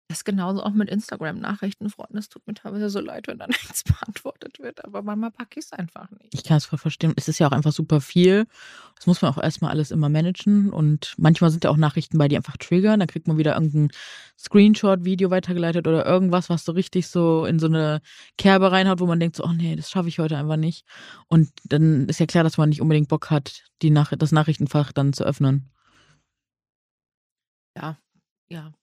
das ist genauso auch mit Instagram-Nachrichten, Freunde. Es tut mir teilweise so leid, wenn da nichts beantwortet wird. Aber manchmal packe ich es einfach nicht. Ich kann es voll verstehen. Es ist ja auch einfach super viel. Das muss man auch erstmal alles immer managen und manchmal sind da auch Nachrichten bei, die einfach triggern. Dann kriegt man wieder irgendein Screenshot-Video weitergeleitet oder irgendwas, was so richtig so in so eine Kerbe reinhaut, wo man denkt so, oh nee, das schaffe ich heute einfach nicht. Und dann ist ja klar, dass man nicht unbedingt Bock hat, die Nach das Nachrichtenfach dann zu öffnen. Ja, ja,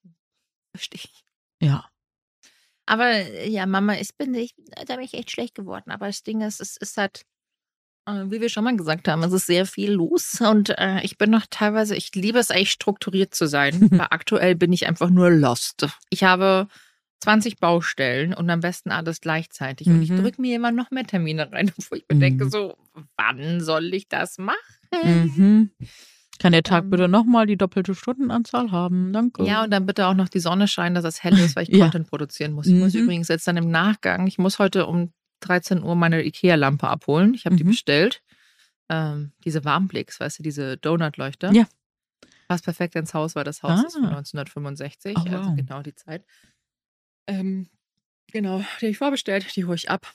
verstehe ich. Ja. Aber äh, ja, Mama, ich bin, ich, da bin ich echt schlecht geworden. Aber das Ding ist, es ist halt, äh, wie wir schon mal gesagt haben, es ist sehr viel los. Und äh, ich bin noch teilweise, ich liebe es eigentlich strukturiert zu sein. weil aktuell bin ich einfach nur lost. Ich habe 20 Baustellen und am besten alles gleichzeitig. Und ich Mhm. drücke mir immer noch mehr Termine rein, wo ich mir denke, Mhm. so, wann soll ich das machen? Mhm. Kann der Tag Ähm. bitte nochmal die doppelte Stundenanzahl haben? Danke. Ja, und dann bitte auch noch die Sonne scheinen, dass es hell ist, weil ich Ja. Content produzieren muss. Ich muss Mhm. übrigens jetzt dann im Nachgang, ich muss heute um 13 Uhr meine Ikea-Lampe abholen. Ich habe die Mhm. bestellt. Ähm, diese Warmblicks, weißt du, diese Donut-Leuchter. Ja. Passt perfekt ins Haus, weil das Haus ist von Ah. 1965, Oh, also wow. genau die Zeit. Ähm, genau, die habe ich vorbestellt, die hole ich ab.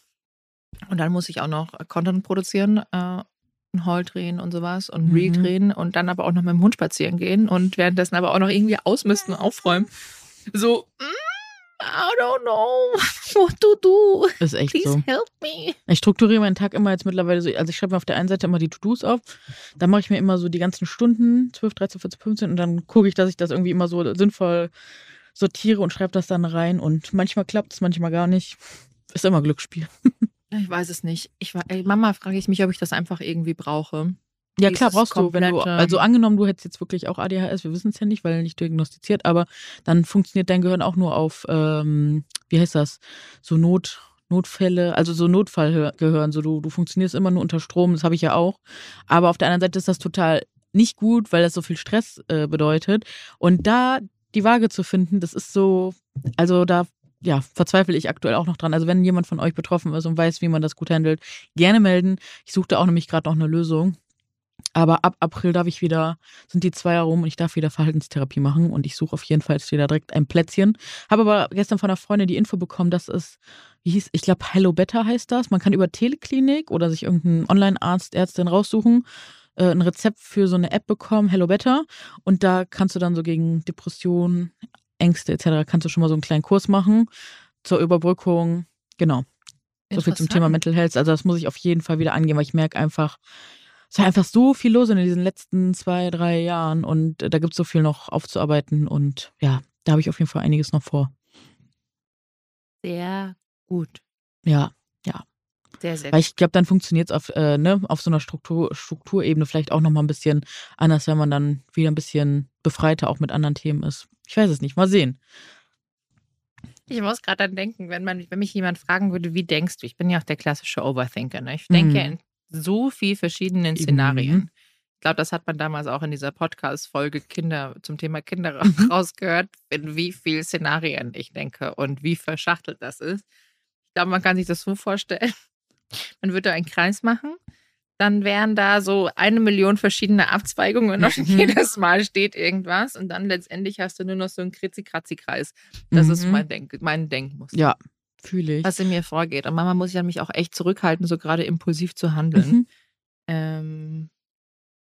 Und dann muss ich auch noch Content produzieren, äh, ein Haul drehen und sowas und ein Reel Mhm. drehen und dann aber auch noch mit dem Hund spazieren gehen und währenddessen aber auch noch irgendwie ausmisten, aufräumen. So, mm, I don't know, what to do. Ist echt Please so. help me. Ich strukturiere meinen Tag immer jetzt mittlerweile so, also ich schreibe mir auf der einen Seite immer die To-Dos auf, dann mache ich mir immer so die ganzen Stunden, 12, 13, 14, 15 und dann gucke ich, dass ich das irgendwie immer so sinnvoll sortiere und schreibe das dann rein und manchmal klappt es, manchmal gar nicht. Ist immer Glücksspiel. Ich weiß es nicht. Ich, wa- ey, Mama frage ich mich, ob ich das einfach irgendwie brauche. Ja, klar, brauchst du, wenn du, also angenommen, du hättest jetzt wirklich auch ADHS, wir wissen es ja nicht, weil nicht diagnostiziert, aber dann funktioniert dein Gehirn auch nur auf, ähm, wie heißt das, so Not, Notfälle, also so Notfallgehirn, so du, du funktionierst immer nur unter Strom, das habe ich ja auch. Aber auf der anderen Seite ist das total nicht gut, weil das so viel Stress äh, bedeutet. Und da die Waage zu finden, das ist so, also da ja, verzweifle ich aktuell auch noch dran. Also wenn jemand von euch betroffen ist und weiß, wie man das gut handelt, gerne melden. Ich suche da auch nämlich gerade noch eine Lösung. Aber ab April darf ich wieder, sind die zwei Jahre rum und ich darf wieder Verhaltenstherapie machen und ich suche auf jeden Fall jetzt wieder direkt ein Plätzchen. Habe aber gestern von einer Freundin die Info bekommen, dass es, wie hieß, ich glaube Hello Better heißt das. Man kann über Teleklinik oder sich irgendeinen Online-Arzt, Ärztin raussuchen, äh, ein Rezept für so eine App bekommen, Hello Better. Und da kannst du dann so gegen Depressionen, Ängste etc. kannst du schon mal so einen kleinen Kurs machen zur Überbrückung. Genau. So viel zum Thema. Mental Health. Also das muss ich auf jeden Fall wieder angehen, weil ich merke einfach, es war einfach so viel los in diesen letzten zwei, drei Jahren und äh, da gibt es so viel noch aufzuarbeiten und ja, da habe ich auf jeden Fall einiges noch vor. Sehr gut. Ja, Sehr, sehr weil ich glaube, dann funktioniert es auf, äh, ne, auf so einer Struktur, Strukturebene vielleicht auch nochmal ein bisschen anders, wenn man dann wieder ein bisschen befreiter auch mit anderen Themen ist. Ich weiß es nicht, mal sehen. Ich muss gerade dann denken, wenn, man, wenn mich jemand fragen würde, wie denkst du? Ich bin ja auch der klassische Overthinker. Ne? Ich denke Mhm. in so viel verschiedenen Mhm. Szenarien. Ich glaube, das hat man damals auch in dieser Podcast-Folge Kinder zum Thema Kinder Mhm. rausgehört, in wie viel Szenarien ich denke und wie verschachtelt das ist. Ich glaube, man kann sich das so vorstellen. Man würde einen Kreis machen, dann wären da so eine Million verschiedene Abzweigungen und Mhm. jedes Mal steht irgendwas und dann letztendlich hast du nur noch so einen kritzi-kratzi-Kreis. Das ist Mhm. mein, Denk mein Denkmuster Ja, fühle ich. was in mir vorgeht. Und Mama muss ja mich auch echt zurückhalten, so gerade impulsiv zu handeln. Mhm. Ähm,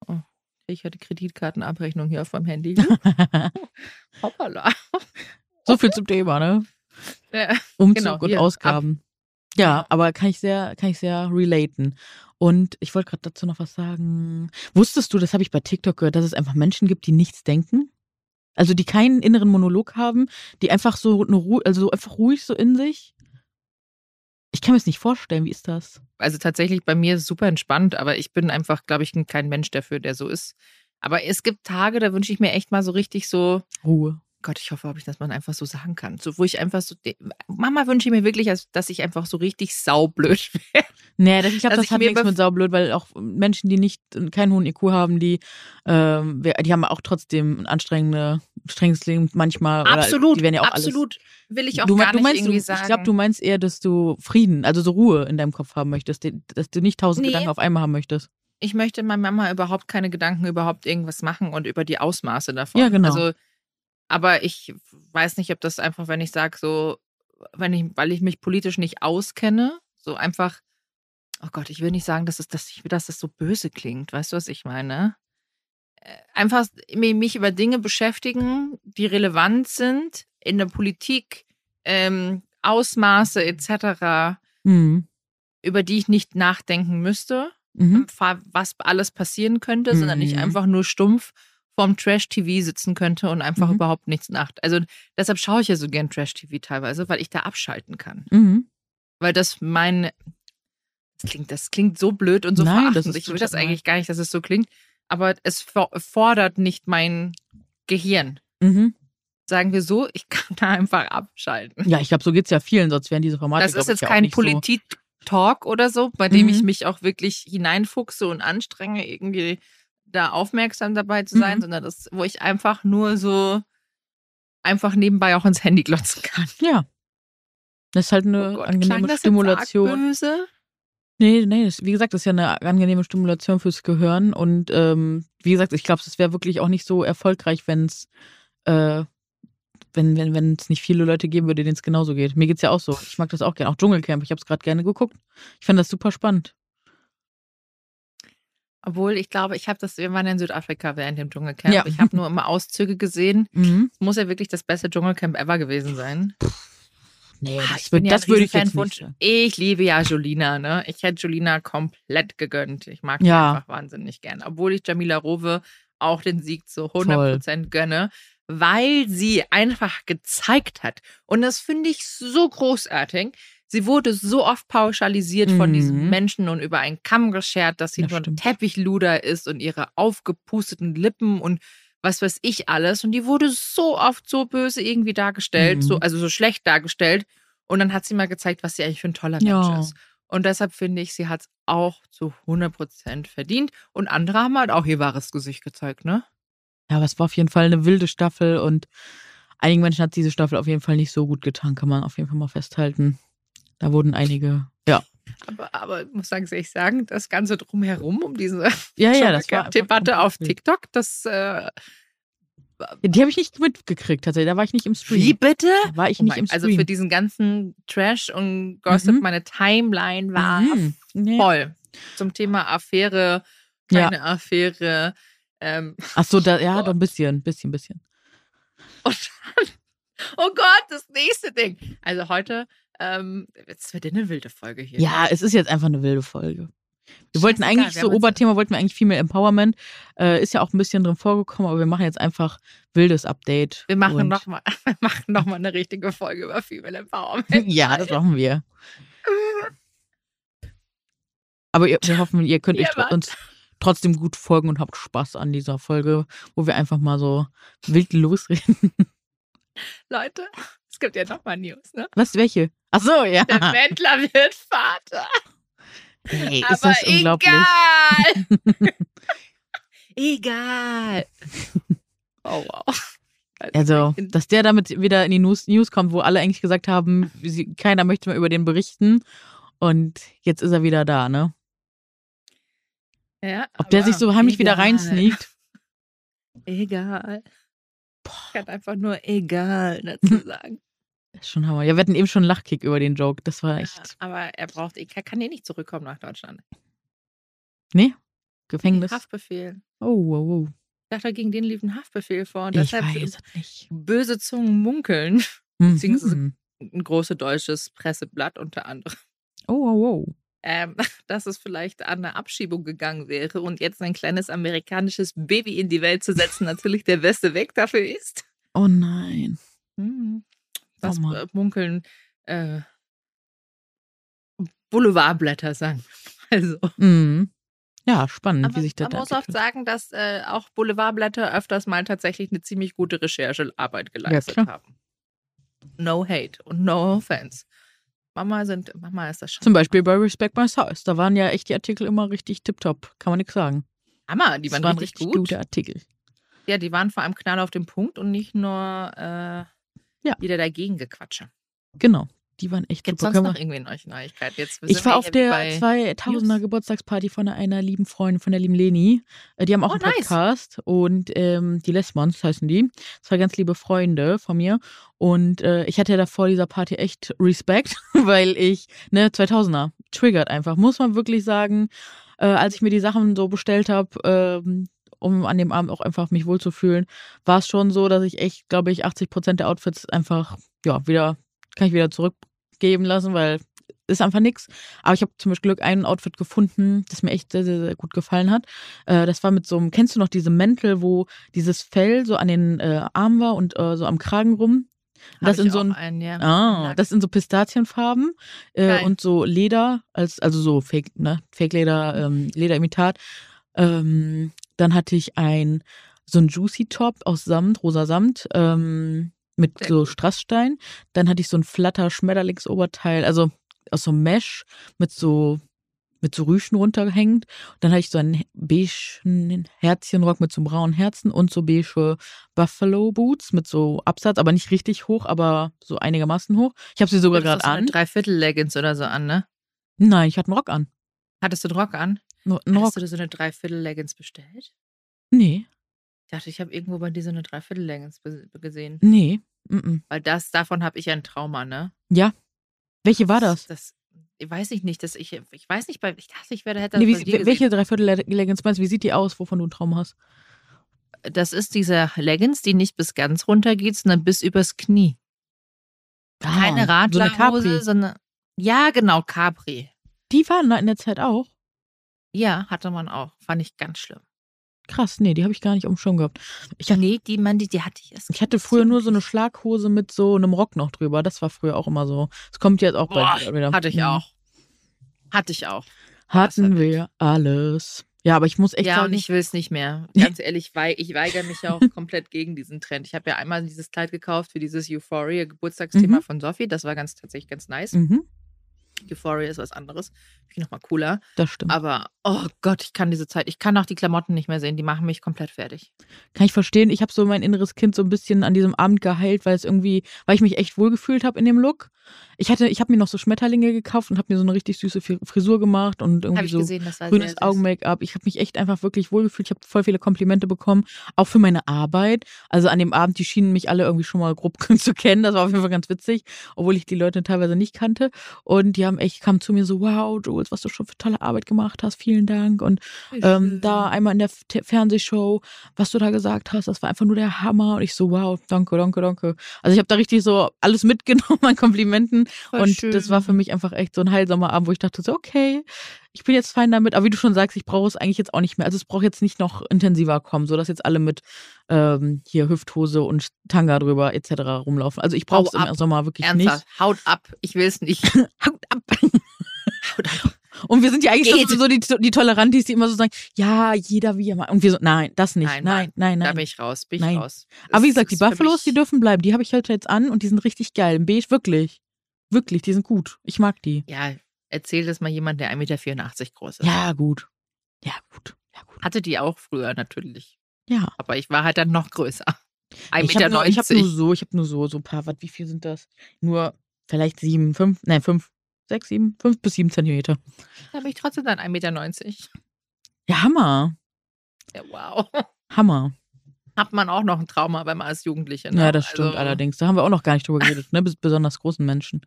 oh, ich hatte Kreditkartenabrechnung hier auf meinem Handy. Hoppala. so viel zum Thema, ne? Ja, Umzug Genau, und Ausgaben. Ja, aber kann ich sehr, kann ich sehr relaten. Und ich wollte gerade dazu noch was sagen. Wusstest du, das habe ich bei TikTok gehört, dass es einfach Menschen gibt, die nichts denken? Also die keinen inneren Monolog haben, die einfach so eine Ruhe, also so einfach ruhig so in sich. Ich kann mir das nicht vorstellen, wie ist das? Also tatsächlich bei mir ist es super entspannt, aber ich bin einfach, glaube ich, kein Mensch dafür, der so ist. Aber es gibt Tage, da wünsche ich mir echt mal so richtig so, Ruhe. Gott, ich hoffe, ob ich das mal einfach so sagen kann. So, wo ich einfach so, Mama wünsche ich mir wirklich, dass ich einfach so richtig saublöd wäre. Nee, das, ich glaube, Dass das ich hat nichts mit saublöd, weil auch Menschen, die nicht keinen hohen IQ haben, die, ähm, die haben auch trotzdem ein anstrengende, strenges Leben manchmal. Absolut, die werden ja auch alles absolut. Will ich auch du, gar du nicht meinst, irgendwie du, sagen. Ich glaube, du meinst eher, dass du Frieden, also so Ruhe in deinem Kopf haben möchtest, dass du nicht tausend Nee. Gedanken auf einmal haben möchtest. ich möchte meiner Mama überhaupt keine Gedanken überhaupt irgendwas machen und über die Ausmaße davon. Ja, genau. Also, aber ich weiß nicht, ob das einfach, wenn ich sage, so, wenn ich, weil ich mich politisch nicht auskenne, so einfach, oh Gott, ich will nicht sagen, dass es, dass, ich, dass es so böse klingt. Weißt du, was ich meine? Äh, Einfach mi- mich über Dinge beschäftigen, die relevant sind in der Politik, ähm, Ausmaße etc., Mhm. über die ich nicht nachdenken müsste, Mhm. was alles passieren könnte, sondern ich Mhm. einfach nur stumpf vorm Trash-TV sitzen könnte und einfach Mhm. überhaupt nichts nach. Also deshalb schaue ich ja so gern Trash-TV teilweise, weil ich da abschalten kann. Mhm. Weil das mein. Das klingt, das klingt so blöd und so Nein, verachtend. ist Ich will das eigentlich gar nicht, dass es so klingt. Aber es for- fordert nicht mein Gehirn. Mhm. Sagen wir so, ich kann da einfach abschalten. Ja, ich glaube, so geht's ja vielen, sonst wären diese Formate Das ist ich, jetzt auch kein nicht so. Politik-Talk oder so, bei dem ich Mhm. mich auch wirklich hineinfuchse und anstrenge, irgendwie da aufmerksam dabei zu sein, Mhm. sondern das, wo ich einfach nur so einfach nebenbei auch ins Handy glotzen kann. Ja. Das ist halt eine Oh Gott, angenehme das jetzt arg Stimulation. böse? Nee, nee, das, wie gesagt, das ist ja eine angenehme Stimulation fürs Gehirn. Und ähm, wie gesagt, ich glaube, es wäre wirklich auch nicht so erfolgreich, wenn's, äh, wenn wenn wenn es nicht viele Leute geben würde, denen es genauso geht. Mir geht's ja auch so. Ich mag das auch gerne. Auch Dschungelcamp. Ich habe es gerade gerne geguckt. Ich fand das super spannend. Obwohl, ich glaube, ich habe das, wir waren in Südafrika während dem Dschungelcamp. Ja. Ich habe nur immer Auszüge gesehen. Mhm. Es muss ja wirklich das beste Dschungelcamp ever gewesen sein. Nee, Ah, das, ich bin würd, ja das würde ich jetzt nicht. Ich liebe ja Jolina, ne? Ich hätte Jolina komplett gegönnt. Ich mag Ja. die einfach wahnsinnig gern. Obwohl ich Jamila Rowe auch den Sieg zu 100% gönne, weil sie einfach gezeigt hat. Und das finde ich so großartig. Sie wurde so oft pauschalisiert von diesen Mhm. Menschen und über einen Kamm geschert, dass sie Das nur ein. Teppichluder ist und ihre aufgepusteten Lippen und was weiß ich alles. Und die wurde so oft so böse irgendwie dargestellt, Mhm. so, also so schlecht dargestellt. Und dann hat sie mal gezeigt, was sie eigentlich für ein toller Mensch Ja. ist. Und deshalb finde ich, sie hat es auch zu 100% verdient. Und andere haben halt auch ihr wahres Gesicht gezeigt, ne? Ja, aber es war auf jeden Fall eine wilde Staffel und einigen Menschen hat diese Staffel auf jeden Fall nicht so gut getan, kann man auf jeden Fall mal festhalten. Da wurden einige, ja. Aber, aber ich muss ganz ehrlich sagen, das Ganze drumherum, um diese Ja, ja, das war einfach Debatte auf. TikTok, das. Äh, Die habe ich nicht mitgekriegt, tatsächlich. Da war ich nicht im Stream. wie bitte? Da war ich Oh nicht im Stream. also für diesen ganzen Trash und Gossip, Mhm. meine Timeline war Mhm. Nee. voll. Zum Thema Affäre, Ja. keine Affäre. Ähm, Ach so, da, ja, doch ein bisschen, bisschen, bisschen. Und dann, oh Gott, das nächste Ding. Also heute, ähm, jetzt wird eine wilde Folge hier. Ja, es ist jetzt einfach eine wilde Folge. Wir wollten Scheißegal, eigentlich wir so Oberthema, wollten wir eigentlich Female Empowerment. Äh, ist ja auch ein bisschen drin vorgekommen, aber wir machen jetzt einfach wildes Update. Wir machen nochmal noch mal eine richtige Folge über Female Empowerment. ja, das machen wir. Aber ihr, wir hoffen, ihr könnt Ja, uns trotzdem gut folgen und habt Spaß an dieser Folge, wo wir einfach mal so wild losreden. Leute, es gibt ja nochmal News, ne? Was, welche? Ach so, ja. Der Wendler wird Vater. Ey, ist Aber das unglaublich. egal. egal. Oh, wow. Also, dass der damit wieder in die News, News kommt, wo alle eigentlich gesagt haben, sie, keiner möchte mehr über den berichten. Und jetzt ist er wieder da, ne? ja, Ob der sich so heimlich wieder egal. reinsneakt. Egal. Ich kann einfach nur egal dazu sagen. Ist schon Hammer. Ja, wir hatten eben schon einen Lachkick über den Joke. Das war Ja, echt. aber er braucht, er kann eh nicht zurückkommen nach Deutschland. Nee? Gefängnis. Haftbefehl. Oh, wow, wow. Ich dachte, gegen den lief ein Haftbefehl vor. Und Ich deshalb weiß nicht. böse Zungen munkeln. Beziehungsweise- Mhm. Ein großes deutsches Presseblatt unter anderem. Oh, wow, wow. Ähm, dass es vielleicht an eine Abschiebung gegangen wäre und jetzt ein kleines amerikanisches Baby in die Welt zu setzen natürlich der beste Weg dafür ist. Oh nein. Hm. Das Oh munkeln äh, Boulevardblätter sagen. Also. Mhm. Ja, spannend, Aber wie sich das man muss oft sagen, dass äh, auch Boulevardblätter öfters mal tatsächlich eine ziemlich gute Recherchearbeit geleistet klar. haben. No hate und no offense. Mama sind, Mama ist das schon. Zum Beispiel bei Respect My House. Da waren ja echt die Artikel immer richtig tipptopp. Kann man nichts sagen. Hammer, die Das waren, richtig, gut. gute Artikel. Ja, die waren vor allem knall auf den Punkt und nicht nur äh, Ja. wieder dagegen gequatsche. Genau. Die waren echt Gibt super. sonst noch irgendwie neue Neuigkeiten? Jetzt Ich war auf der bei 2000er News. Geburtstagsparty von einer lieben Freundin, von der lieben Leni. Äh, Die haben auch Oh, einen nice. Podcast und ähm, die Lesmons heißen die. Zwei ganz liebe Freunde von mir. Und äh, ich hatte ja da vor dieser Party echt Respekt, weil ich, ne, 2000er. triggert einfach, muss man wirklich sagen. Äh, als ich mir die Sachen so bestellt habe, ähm, um an dem Abend auch einfach mich wohlzufühlen, war es schon so, dass ich echt, glaube ich, 80 Prozent der Outfits einfach, ja, wieder, kann ich wieder zurückgeben lassen, weil ist einfach nix. Aber ich habe zum Beispiel Glück ein Outfit gefunden, das mir echt sehr, sehr, sehr gut gefallen hat. Äh, das war mit so einem, kennst du noch diese Mäntel, wo dieses Fell so an den äh, Armen war und äh, so am Kragen rum? Das in so ein, einen, ja. ah, das in so Pistazienfarben äh, und so Leder, als, also so Fake, ne? Fake-Leder, ähm, Lederimitat. Ähm, dann hatte ich ein so ein Juicy Top aus Samt, rosa Samt, ähm, mit Sehr so. Strassstein. Dann hatte ich so ein flatter Schmetterlingsoberteil, also aus so Mesh mit so mit so Rüschen runtergehängt. Dann hatte ich so einen beigen Herzchenrock mit so braunen Herzen und so beige Buffalo Boots mit so Absatz, aber nicht richtig hoch, aber so einigermaßen hoch. Ich habe sie sogar Du gerade so eine an. Dreiviertel-Leggings oder so an, ne? Nein, ich hatte einen Rock an. Hattest du einen Rock an? Nur Einen Rock. Hast du dir so eine Dreiviertel-Leggings bestellt? Nee, dachte, ich habe irgendwo bei dir so eine Dreiviertel-Leggings be- gesehen. nee. Mm -mm. Weil das, davon habe ich ein Trauma, ne? Ja. Welche war das? Das, ich weiß ich nicht, dass ich, ich weiß nicht, bei, ich dachte, ich werde, hätte das Nee, wie, welche Dreiviertel-Leggings meinst du? Wie sieht die aus, wovon du einen Traum hast? Das ist diese Leggings, die nicht bis ganz runter geht, sondern bis übers Knie. Keine Ah, so eine Radlerhose, Capri. sondern, ja, genau, Capri. Die waren da in der Zeit auch. Ja, hatte man auch. Fand ich ganz schlimm. Krass, nee, die habe ich gar nicht auf dem Schirm gehabt. Ich, hab, Nee, die, man, die, die hatte ich erst. ich hatte früher nur so eine Schlaghose mit so einem Rock noch drüber. Das war früher auch immer so. Das kommt jetzt auch Boah, bald wieder. Hatte ich Mhm. auch. Hatte ich auch. Hatten war wir alles. Ja, aber ich muss echt ja, sagen, und ich will es nicht mehr. Ganz ehrlich, wei ich weigere mich ja auch komplett gegen diesen Trend. Ich habe ja einmal dieses Kleid gekauft für dieses Euphoria-Geburtstagsthema Mhm. von Sophie. Das war ganz tatsächlich ganz nice. mhm, Euphoria ist was anderes. Ich noch mal cooler. das stimmt. Aber, oh Gott, ich kann diese Zeit, ich kann auch die Klamotten nicht mehr sehen. Die machen mich komplett fertig. Kann ich verstehen. Ich habe so mein inneres Kind so ein bisschen an diesem Abend geheilt, weil es irgendwie, weil ich mich echt wohlgefühlt habe in dem Look. Ich hatte, ich habe mir noch so Schmetterlinge gekauft und habe mir so eine richtig süße Frisur gemacht und irgendwie ich so gesehen, grünes. Augen-Make-up. Ich habe mich echt einfach wirklich wohlgefühlt. Ich habe voll viele Komplimente bekommen, auch für meine Arbeit. Also an dem Abend, die schienen mich alle irgendwie schon mal grob zu kennen. Das war auf jeden Fall ganz witzig, obwohl ich die Leute teilweise nicht kannte. Und die haben echt, kamen zu mir so, wow, Jules, was du schon für tolle Arbeit gemacht hast, vielen Dank. Und ähm, da einmal in der T- Fernsehshow, was du da gesagt hast, das war einfach nur der Hammer. Und ich so, wow, danke, danke, danke. Also ich habe da richtig so alles mitgenommen an Komplimenten. Voll und schön. das war für mich einfach echt so ein heilsamer Abend, wo ich dachte so, okay, ich bin jetzt fein damit. Aber wie du schon sagst, ich brauche es eigentlich jetzt auch nicht mehr. Also es braucht jetzt nicht noch intensiver kommen, so dass jetzt alle mit ähm, hier Hüfthose und Tanga drüber etc. rumlaufen. Also ich brauche es im ab. Sommer wirklich Ernsthaft, nicht. haut ab. Ich will es nicht. Haut ab. Und wir sind ja eigentlich Geht. schon so die, die Tolerantis, die immer so sagen, ja, jeder wie er mag. Und wir so, nein, das nicht. Nein, Nein, nein, Da nein. bin ich raus. Bin ich Nein. raus. Aber wie Es gesagt, die Buffalos, die dürfen bleiben. Die habe ich heute jetzt an und die sind richtig geil. Im Beige, wirklich. Wirklich, die sind gut. Ich mag die. Ja, erzähl das mal jemand, der 1,84 Meter groß ist. Ja, gut. Ja, gut. Ja, gut. Hatte die auch früher natürlich. Ja. Aber ich war halt dann noch größer. 1,90 Ich habe Meter. nur, ich hab nur so, ich habe nur so, so ein paar, was, wie viel sind das? Nur vielleicht sieben, fünf, nein, fünf, sechs, sieben, fünf bis sieben Zentimeter. Da bin ich trotzdem dann 1,90 Meter. Ja, Hammer. Ja, wow. Hammer. Hat man auch noch ein Trauma, wenn man als Jugendliche. Ne? Ja, das stimmt Also, allerdings. Da haben wir auch noch gar nicht drüber geredet, ne? Bis besonders großen Menschen.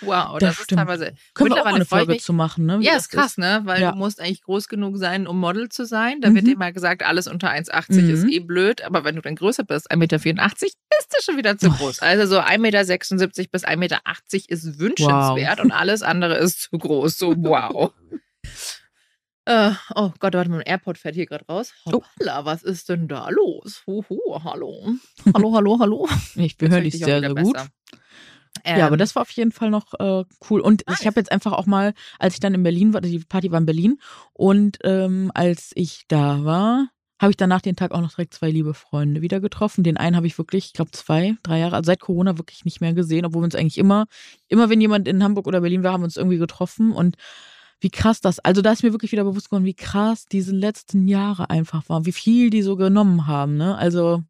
Wow, Das das, stimmt. ist teilweise. Können wir auch mal eine Folge zu machen, ne? Wie Ja, das ist krass, ne? Weil Ja. du musst eigentlich groß genug sein, um Model zu sein. Da wird Mhm. immer gesagt, alles unter 1,80 Mhm. ist eh blöd. Aber wenn du dann größer bist, 1,84 Meter, bist du schon wieder zu groß. Also so 1,76 Meter bis 1,80 Meter ist wünschenswert und alles andere ist zu groß. So, wow. Äh, oh Gott, warte mal, mein AirPod fährt hier gerade raus. Oh. Hoppala, was ist denn da los? Huhu, hallo. Hallo, hallo, hallo. Ich, höre ich dich sehr, sehr gut. besser. ja, aber Ähm, das war auf jeden Fall noch äh, cool. Und ich Nice. habe jetzt einfach auch mal, als ich dann in Berlin war, die Party war in Berlin und ähm, als ich da war, habe ich danach den Tag auch noch direkt zwei liebe Freunde wieder getroffen. Den einen habe ich wirklich, ich glaube zwei, drei Jahre, also seit Corona wirklich nicht mehr gesehen, obwohl wir uns eigentlich immer, immer wenn jemand in Hamburg oder Berlin war, haben wir uns irgendwie getroffen und wie krass das, also da ist mir wirklich wieder bewusst geworden, wie krass diese letzten Jahre einfach waren, wie viel die so genommen haben, ne? Also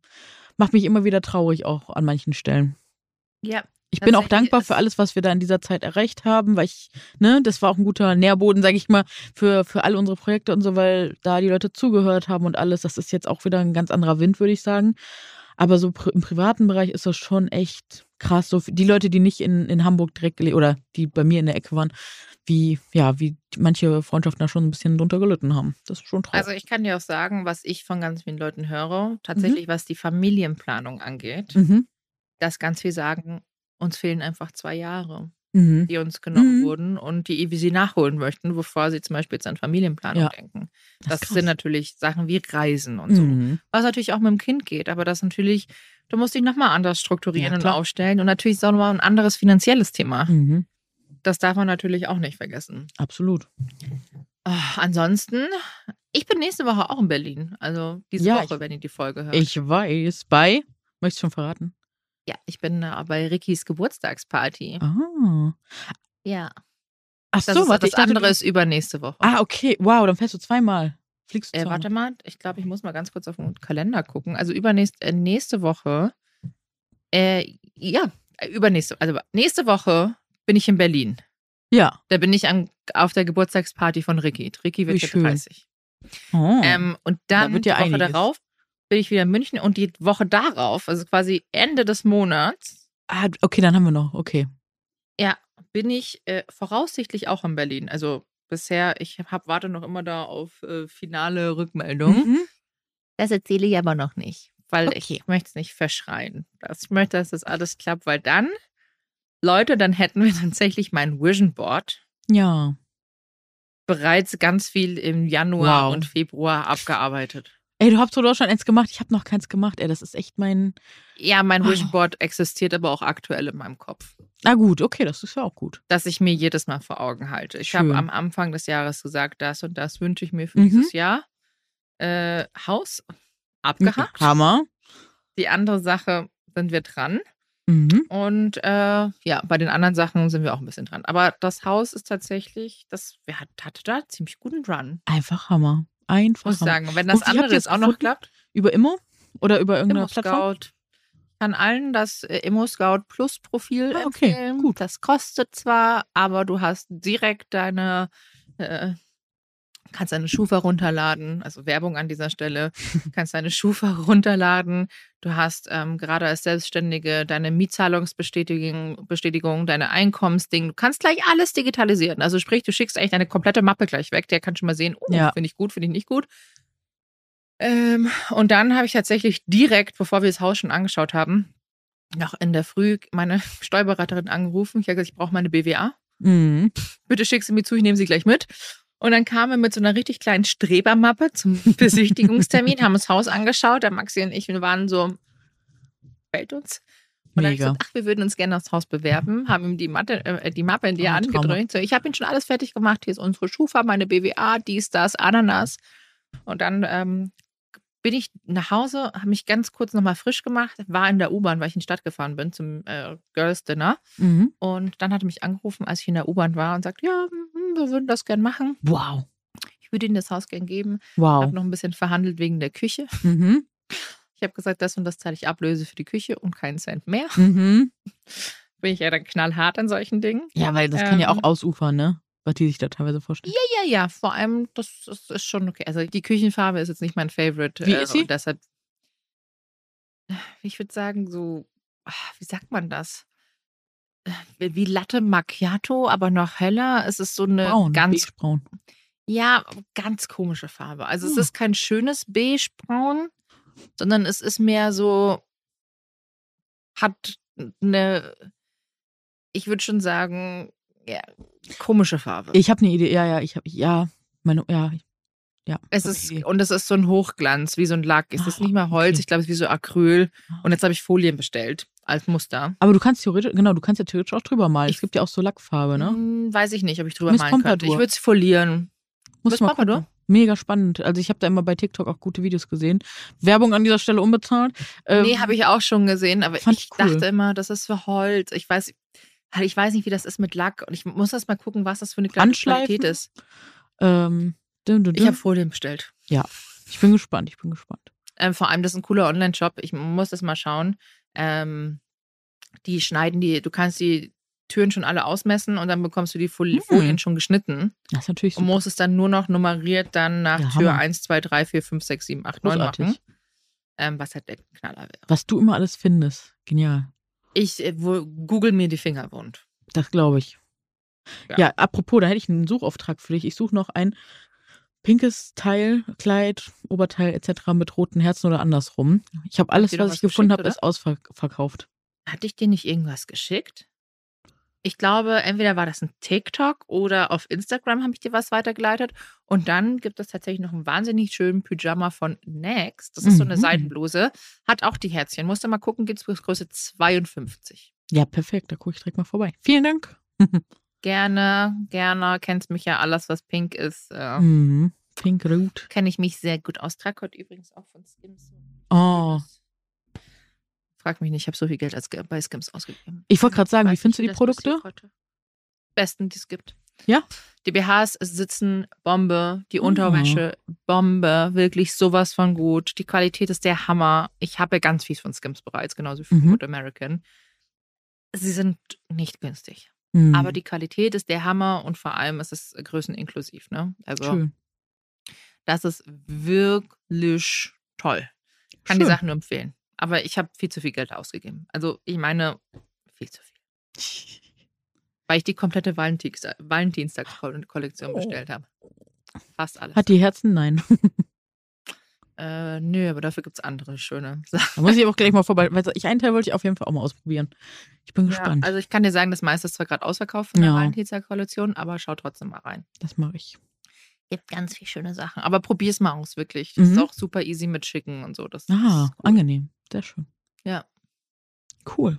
macht mich immer wieder traurig auch an manchen Stellen. ja, Ich bin auch dankbar für alles, was wir da in dieser Zeit erreicht haben, weil ich, ne, das war auch ein guter Nährboden, sage ich mal, für, für alle unsere Projekte und so, weil da die Leute zugehört haben und alles. Das ist jetzt auch wieder ein ganz anderer Wind, würde ich sagen. Aber so im privaten Bereich ist das schon echt krass. So die Leute, die nicht in, in Hamburg direkt oder die bei mir in der Ecke waren, wie, ja, wie manche Freundschaften da schon ein bisschen drunter gelitten haben. Das ist schon traurig. Also ich kann dir auch sagen, was ich von ganz vielen Leuten höre, tatsächlich was die Familienplanung angeht, mhm. dass ganz viel sagen, uns fehlen einfach zwei Jahre, Mhm. die uns genommen Mhm. wurden und die wie sie nachholen möchten, bevor sie zum Beispiel jetzt an Familienplanung Ja. denken. Das Das, sind natürlich Sachen wie Reisen und so. Mhm. Was natürlich auch mit dem Kind geht, aber das natürlich, du musst dich nochmal anders strukturieren Ja, und aufstellen. Und natürlich ist auch nochmal ein anderes finanzielles Thema. Mhm. Das darf man natürlich auch nicht vergessen. Absolut. Ah, ansonsten, ich bin nächste Woche auch in Berlin. Also diese Ja, Woche, wenn ihr die Folge hört. Ich weiß. Bei, möchtest du schon verraten? Ja, ich bin äh, bei Rickys Geburtstagsparty. Ah. Ja. Ach Das so, ist, warte, das dachte, andere ist übernächste Woche. Ah, okay. Wow, dann fährst du zweimal. Fliegst du Äh, warte mal, ich glaube, ich muss mal ganz kurz auf den Kalender gucken. Also übernächste äh, nächste Woche, äh, ja, äh, übernächste, also nächste Woche bin ich in Berlin. Ja. Da bin ich an, auf der Geburtstagsparty von Ricky. Ricky wird Wie jetzt schön. 30. Oh. Ähm, und dann wird ja die Woche einiges. darauf bin ich wieder in München und die Woche darauf, also quasi Ende des Monats, ah, okay, dann haben wir noch. Okay. ja, bin ich äh, voraussichtlich auch in Berlin. Also bisher, ich hab, warte noch immer da auf äh, finale Rückmeldung. Mhm. Das erzähle ich aber noch nicht, weil Okay. ich möchte es nicht verschreien. Das, ich möchte, dass das alles klappt, weil dann, Leute, dann hätten wir tatsächlich mein Vision Board Ja. bereits ganz viel im Januar Wow. und Februar abgearbeitet. Ey, du hast doch schon eins gemacht. Ich habe noch keins gemacht. Ey, das ist echt mein. Ja, mein Oh. Existiert aber auch aktuell in meinem Kopf, Na gut, okay, das ist ja auch gut. dass ich mir jedes Mal vor Augen halte. Ich habe am Anfang des Jahres gesagt, das und das wünsche ich mir für Mhm. dieses Jahr. Äh, Haus abgehakt. Hammer. Die andere Sache sind wir dran. Mhm. Und äh, ja, bei den anderen Sachen sind wir auch ein bisschen dran. Aber das Haus ist tatsächlich, das wir hat, hatte da ziemlich guten Run, Einfach Hammer. Einfach muss sagen. Wenn das andere jetzt auch noch klappt, Über Immo? Oder über irgendeine Immo Plattform? Scout. Ich kann allen das äh, Immo Scout Plus Profil Ah, okay, empfehlen. gut. Das kostet zwar, aber du hast direkt deine, äh, kannst deine Schufa runterladen, also Werbung an dieser Stelle, kannst deine Schufa runterladen. Du hast ähm, gerade als Selbstständige deine Mietzahlungsbestätigung, Bestätigung, deine Einkommensding. Du kannst gleich alles digitalisieren. Also sprich, du schickst eigentlich deine komplette Mappe gleich weg. Der kann schon mal sehen, oh, Ja. finde ich gut, finde ich nicht gut. Ähm, und dann habe ich tatsächlich direkt, bevor wir das Haus schon angeschaut haben, noch in der Früh meine Steuerberaterin angerufen. Ich habe gesagt, ich brauche meine BWA. Mhm. Bitte schick sie mir zu, ich nehme sie gleich mit. Und dann kamen wir mit so einer richtig kleinen Strebermappe zum Besichtigungstermin, haben das Haus angeschaut. Der Maxi und ich, wir waren so, fällt uns. Und dann Mega. gesagt, ach, wir würden uns gerne aufs Haus bewerben, haben ihm die, Matte, äh, die Mappe in die Oh, Hand gedrückt. So, ich habe ihn schon alles fertig gemacht. Hier ist unsere Schufa, meine BWA, dies, das, Ananas. Und dann ähm, bin ich nach Hause, habe mich ganz kurz nochmal frisch gemacht, war in der U-Bahn, weil ich in die Stadt gefahren bin zum äh, Girls Dinner. Mhm. Und dann hat er mich angerufen, als ich in der U-Bahn war und sagt, ja, wir würden das gern machen. Wow. Ich würde Ihnen das Haus gern geben. Wow. Habe noch ein bisschen verhandelt wegen der Küche. Mhm. Ich habe gesagt, das und das zahle ich Ablöse für die Küche und keinen Cent mehr. Mhm. Bin ich ja dann knallhart an solchen Dingen. Ja, weil das kann ja Ähm. auch ausufern, ne? Was die sich da teilweise vorstellen. Ja, ja, vor allem, das, das ist schon okay. Also die Küchenfarbe ist jetzt nicht mein Favorite. Wie äh, ist sie? Und deshalb, ich würde sagen, so, ah, wie sagt man das? Äh, Wie Latte Macchiato, aber noch heller. Es ist so eine Braun, ganz beigebraun. Ja, ganz komische Farbe. Also es Hm. ist kein schönes beigebraun, sondern es ist mehr so, hat eine, ich würde schon sagen, ja, komische Farbe. Ich habe eine Idee. Ja, ja, ich habe, ja, meine, ja, ja. es ist, und es ist so ein Hochglanz, wie so ein Lack. Es ist Ah, nicht mehr Holz, okay. ich glaube, es ist wie so Acryl. Und jetzt habe ich Folien bestellt als Muster. Aber du kannst theoretisch, genau, du kannst ja theoretisch auch drüber malen. Ich- es gibt ja auch so Lackfarbe, ne? Hm, weiß ich nicht, ob ich drüber Miss malen könnte. Pompadour. Ich würde es folieren. Muss mal Pompadour? gucken. Mega spannend. Also ich habe da immer bei TikTok auch gute Videos gesehen. Werbung an dieser Stelle unbezahlt. Ähm, nee, habe ich auch schon gesehen, aber ich ich cool. dachte immer, das ist für Holz. Ich weiß, ich weiß nicht, wie das ist mit Lack und ich muss das mal gucken, was das für eine Qualität ist. Ähm, dün, dün, Ich dün. habe Folien bestellt. ich bin gespannt, ich bin gespannt. Ähm, vor allem, das ist ein cooler Online-Shop. Ich muss das mal schauen. Ähm, die schneiden die, du kannst die Türen schon alle ausmessen und dann bekommst du die Fol Hm. Folien schon geschnitten Das ist natürlich und super. musst es dann nur noch nummeriert dann nach Ja, Tür Hammer. 1, 2, 3, 4, 5, 6, 7, 8, 9 Großartig. machen. ähm, was halt der Knaller wäre. Was du immer alles findest. Genial. Ich äh, wo, google mir die Finger wund. Das glaube ich. Ja. Ja. apropos, da hätte ich einen Suchauftrag für dich. Ich suche noch ein pinkes Teil, Kleid, Oberteil etc. mit roten Herzen oder andersrum. Ich habe alles, was ich gefunden habe, ist ausverkauft. Hatte ich dir nicht irgendwas geschickt? Ich glaube, entweder war das ein TikTok oder auf Instagram habe ich dir was weitergeleitet. Und dann gibt es tatsächlich noch einen wahnsinnig schönen Pyjama von Next. Das ist so eine Mhm. Seidenbluse. Hat auch die Herzchen. Musst du mal gucken, gibt es Größe 52. Ja, perfekt. Da gucke ich direkt mal vorbei. Vielen Dank. Gerne, gerne. Kennst mich ja alles, was pink ist. Äh, Mhm. Pink Root. Kenne ich mich sehr gut aus. Heute übrigens auch von Skims. Oh. Frag mich nicht, ich habe so viel Geld als, bei Skims ausgegeben. Ich wollte gerade sagen, wie findest du die Produkte? Besten, die es gibt. Ja? Die BHs sitzen Bombe, die Oh. Unterwäsche Bombe, wirklich sowas von gut. Die Qualität ist der Hammer. Ich habe ja ganz viel von Skims bereits, genauso wie von Mhm. Good American. Sie sind nicht günstig, Mhm. aber die Qualität ist der Hammer und vor allem ist es größeninklusiv. Ne? Also Schön. das ist wirklich toll. Kann die Schön. Sachen nur empfehlen. Aber ich habe viel zu viel Geld ausgegeben. Also ich meine, viel zu viel. Weil ich die komplette Valentins Valentinstagskollektion Oh. bestellt habe. Fast alles. Hat die Herzen? Nein. äh, nö, aber dafür gibt es andere schöne Sachen. Da muss ich auch gleich mal vorbei. Weil ich einen Teil wollte ich auf jeden Fall auch mal ausprobieren. Ich bin Ja, gespannt. also ich kann dir sagen, das meiste ist zwar gerade ausverkauft von der Ja. Valentinstag-Kollektion, aber schau trotzdem mal rein. das mache ich. Gibt ganz viele schöne Sachen. Aber probier's mal aus, wirklich. Das Mhm. ist auch super easy mit Schicken und so. Das Ah, ist cool. angenehm. Sehr schön. Ja. Cool.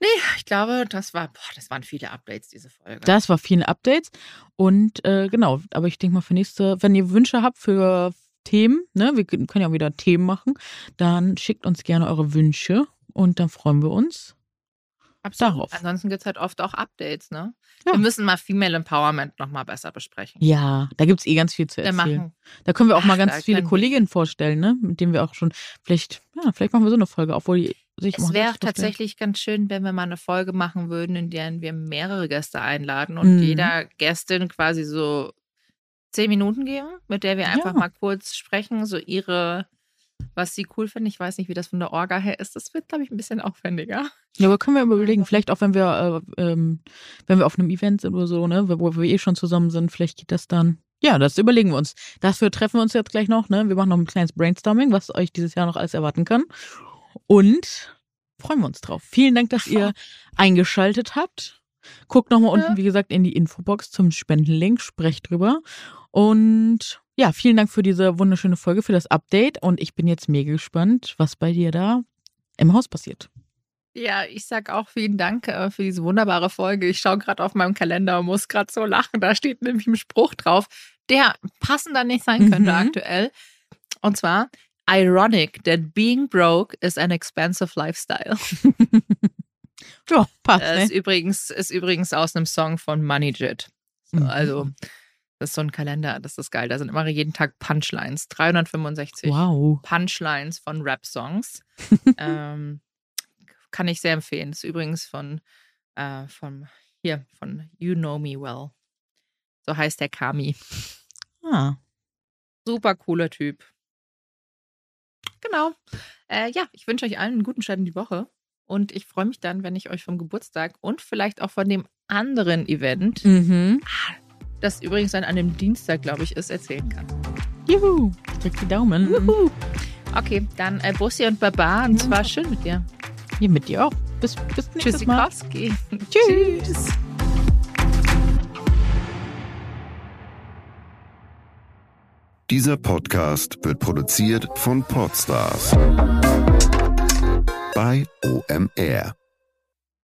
Nee, ich glaube, das war, boah, das waren viele Updates, diese Folge. Das war viele Updates. Und äh, genau, aber ich denke mal für nächste, wenn ihr Wünsche habt für Themen, ne, wir können ja auch wieder Themen machen, dann schickt uns gerne eure Wünsche und dann freuen wir uns. Absolut. darauf. Ansonsten gibt es halt oft auch Updates, ne? Ja. Wir müssen mal Female Empowerment nochmal besser besprechen. Ja, da gibt es eh ganz viel zu erzählen. Da können wir auch mal Ach, ganz da viele wir- Kolleginnen vorstellen, ne? Mit denen wir auch schon vielleicht, ja, vielleicht machen wir so eine Folge, obwohl die sich Es mal wäre tatsächlich ganz schön, wenn wir mal eine Folge machen würden, in der wir mehrere Gäste einladen und Mhm. jeder Gästin quasi so zehn Minuten geben, mit der wir einfach Ja. mal kurz sprechen, so ihre, was sie cool finden. Ich weiß nicht, wie das von der Orga her ist. Das wird, glaube ich, ein bisschen aufwendiger. Ja, aber können wir überlegen, vielleicht auch wenn wir, äh, ähm, wenn wir auf einem Event sind oder so, ne, wo wir eh schon zusammen sind, vielleicht geht das dann. Ja, das überlegen wir uns. Dafür treffen wir uns jetzt gleich noch, ne? Wir machen noch ein kleines Brainstorming, was euch dieses Jahr noch alles erwarten kann. Und freuen wir uns drauf. Vielen Dank, dass ihr eingeschaltet habt. Guckt nochmal unten, Ja. wie gesagt, in die Infobox zum Spendenlink, sprecht drüber. Und ja, vielen Dank für diese wunderschöne Folge, für das Update. Und ich bin jetzt mega gespannt, was bei dir da im Haus passiert. Ja, ich sag auch vielen Dank äh, für diese wunderbare Folge. Ich schaue gerade auf meinem Kalender und muss gerade so lachen. Da steht nämlich ein Spruch drauf, der passender nicht sein könnte Mhm. aktuell. Und zwar, ironic that being broke is an expensive lifestyle. Ja, passt, Äh, ne? ist, übrigens, ist übrigens aus einem Song von Money Jet. So, Mhm. Also, das ist so ein Kalender, das ist geil. Da sind immer jeden Tag Punchlines. 365 Wow. Punchlines von Rap-Songs. ähm, kann ich sehr empfehlen. Das ist übrigens von, äh, von hier, von You Know Me Well. So heißt der Kami. Ah. Super cooler Typ. Genau. Äh, ja, ich wünsche euch allen einen guten Start in die Woche. Und ich freue mich dann, wenn ich euch vom Geburtstag und vielleicht auch von dem anderen Event, Mhm. das übrigens dann an dem Dienstag, glaube ich, ist, erzählen kann. Juhu. Ich drück die Daumen. Wuhu. Okay, dann äh, Bussi und Baba. Und zwar schön mit dir. Hier mit dir auch. Bis, bis nächstes Mal. Tschüssikowski. Tschüss. Dieser Podcast wird produziert von Podstars bei OMR.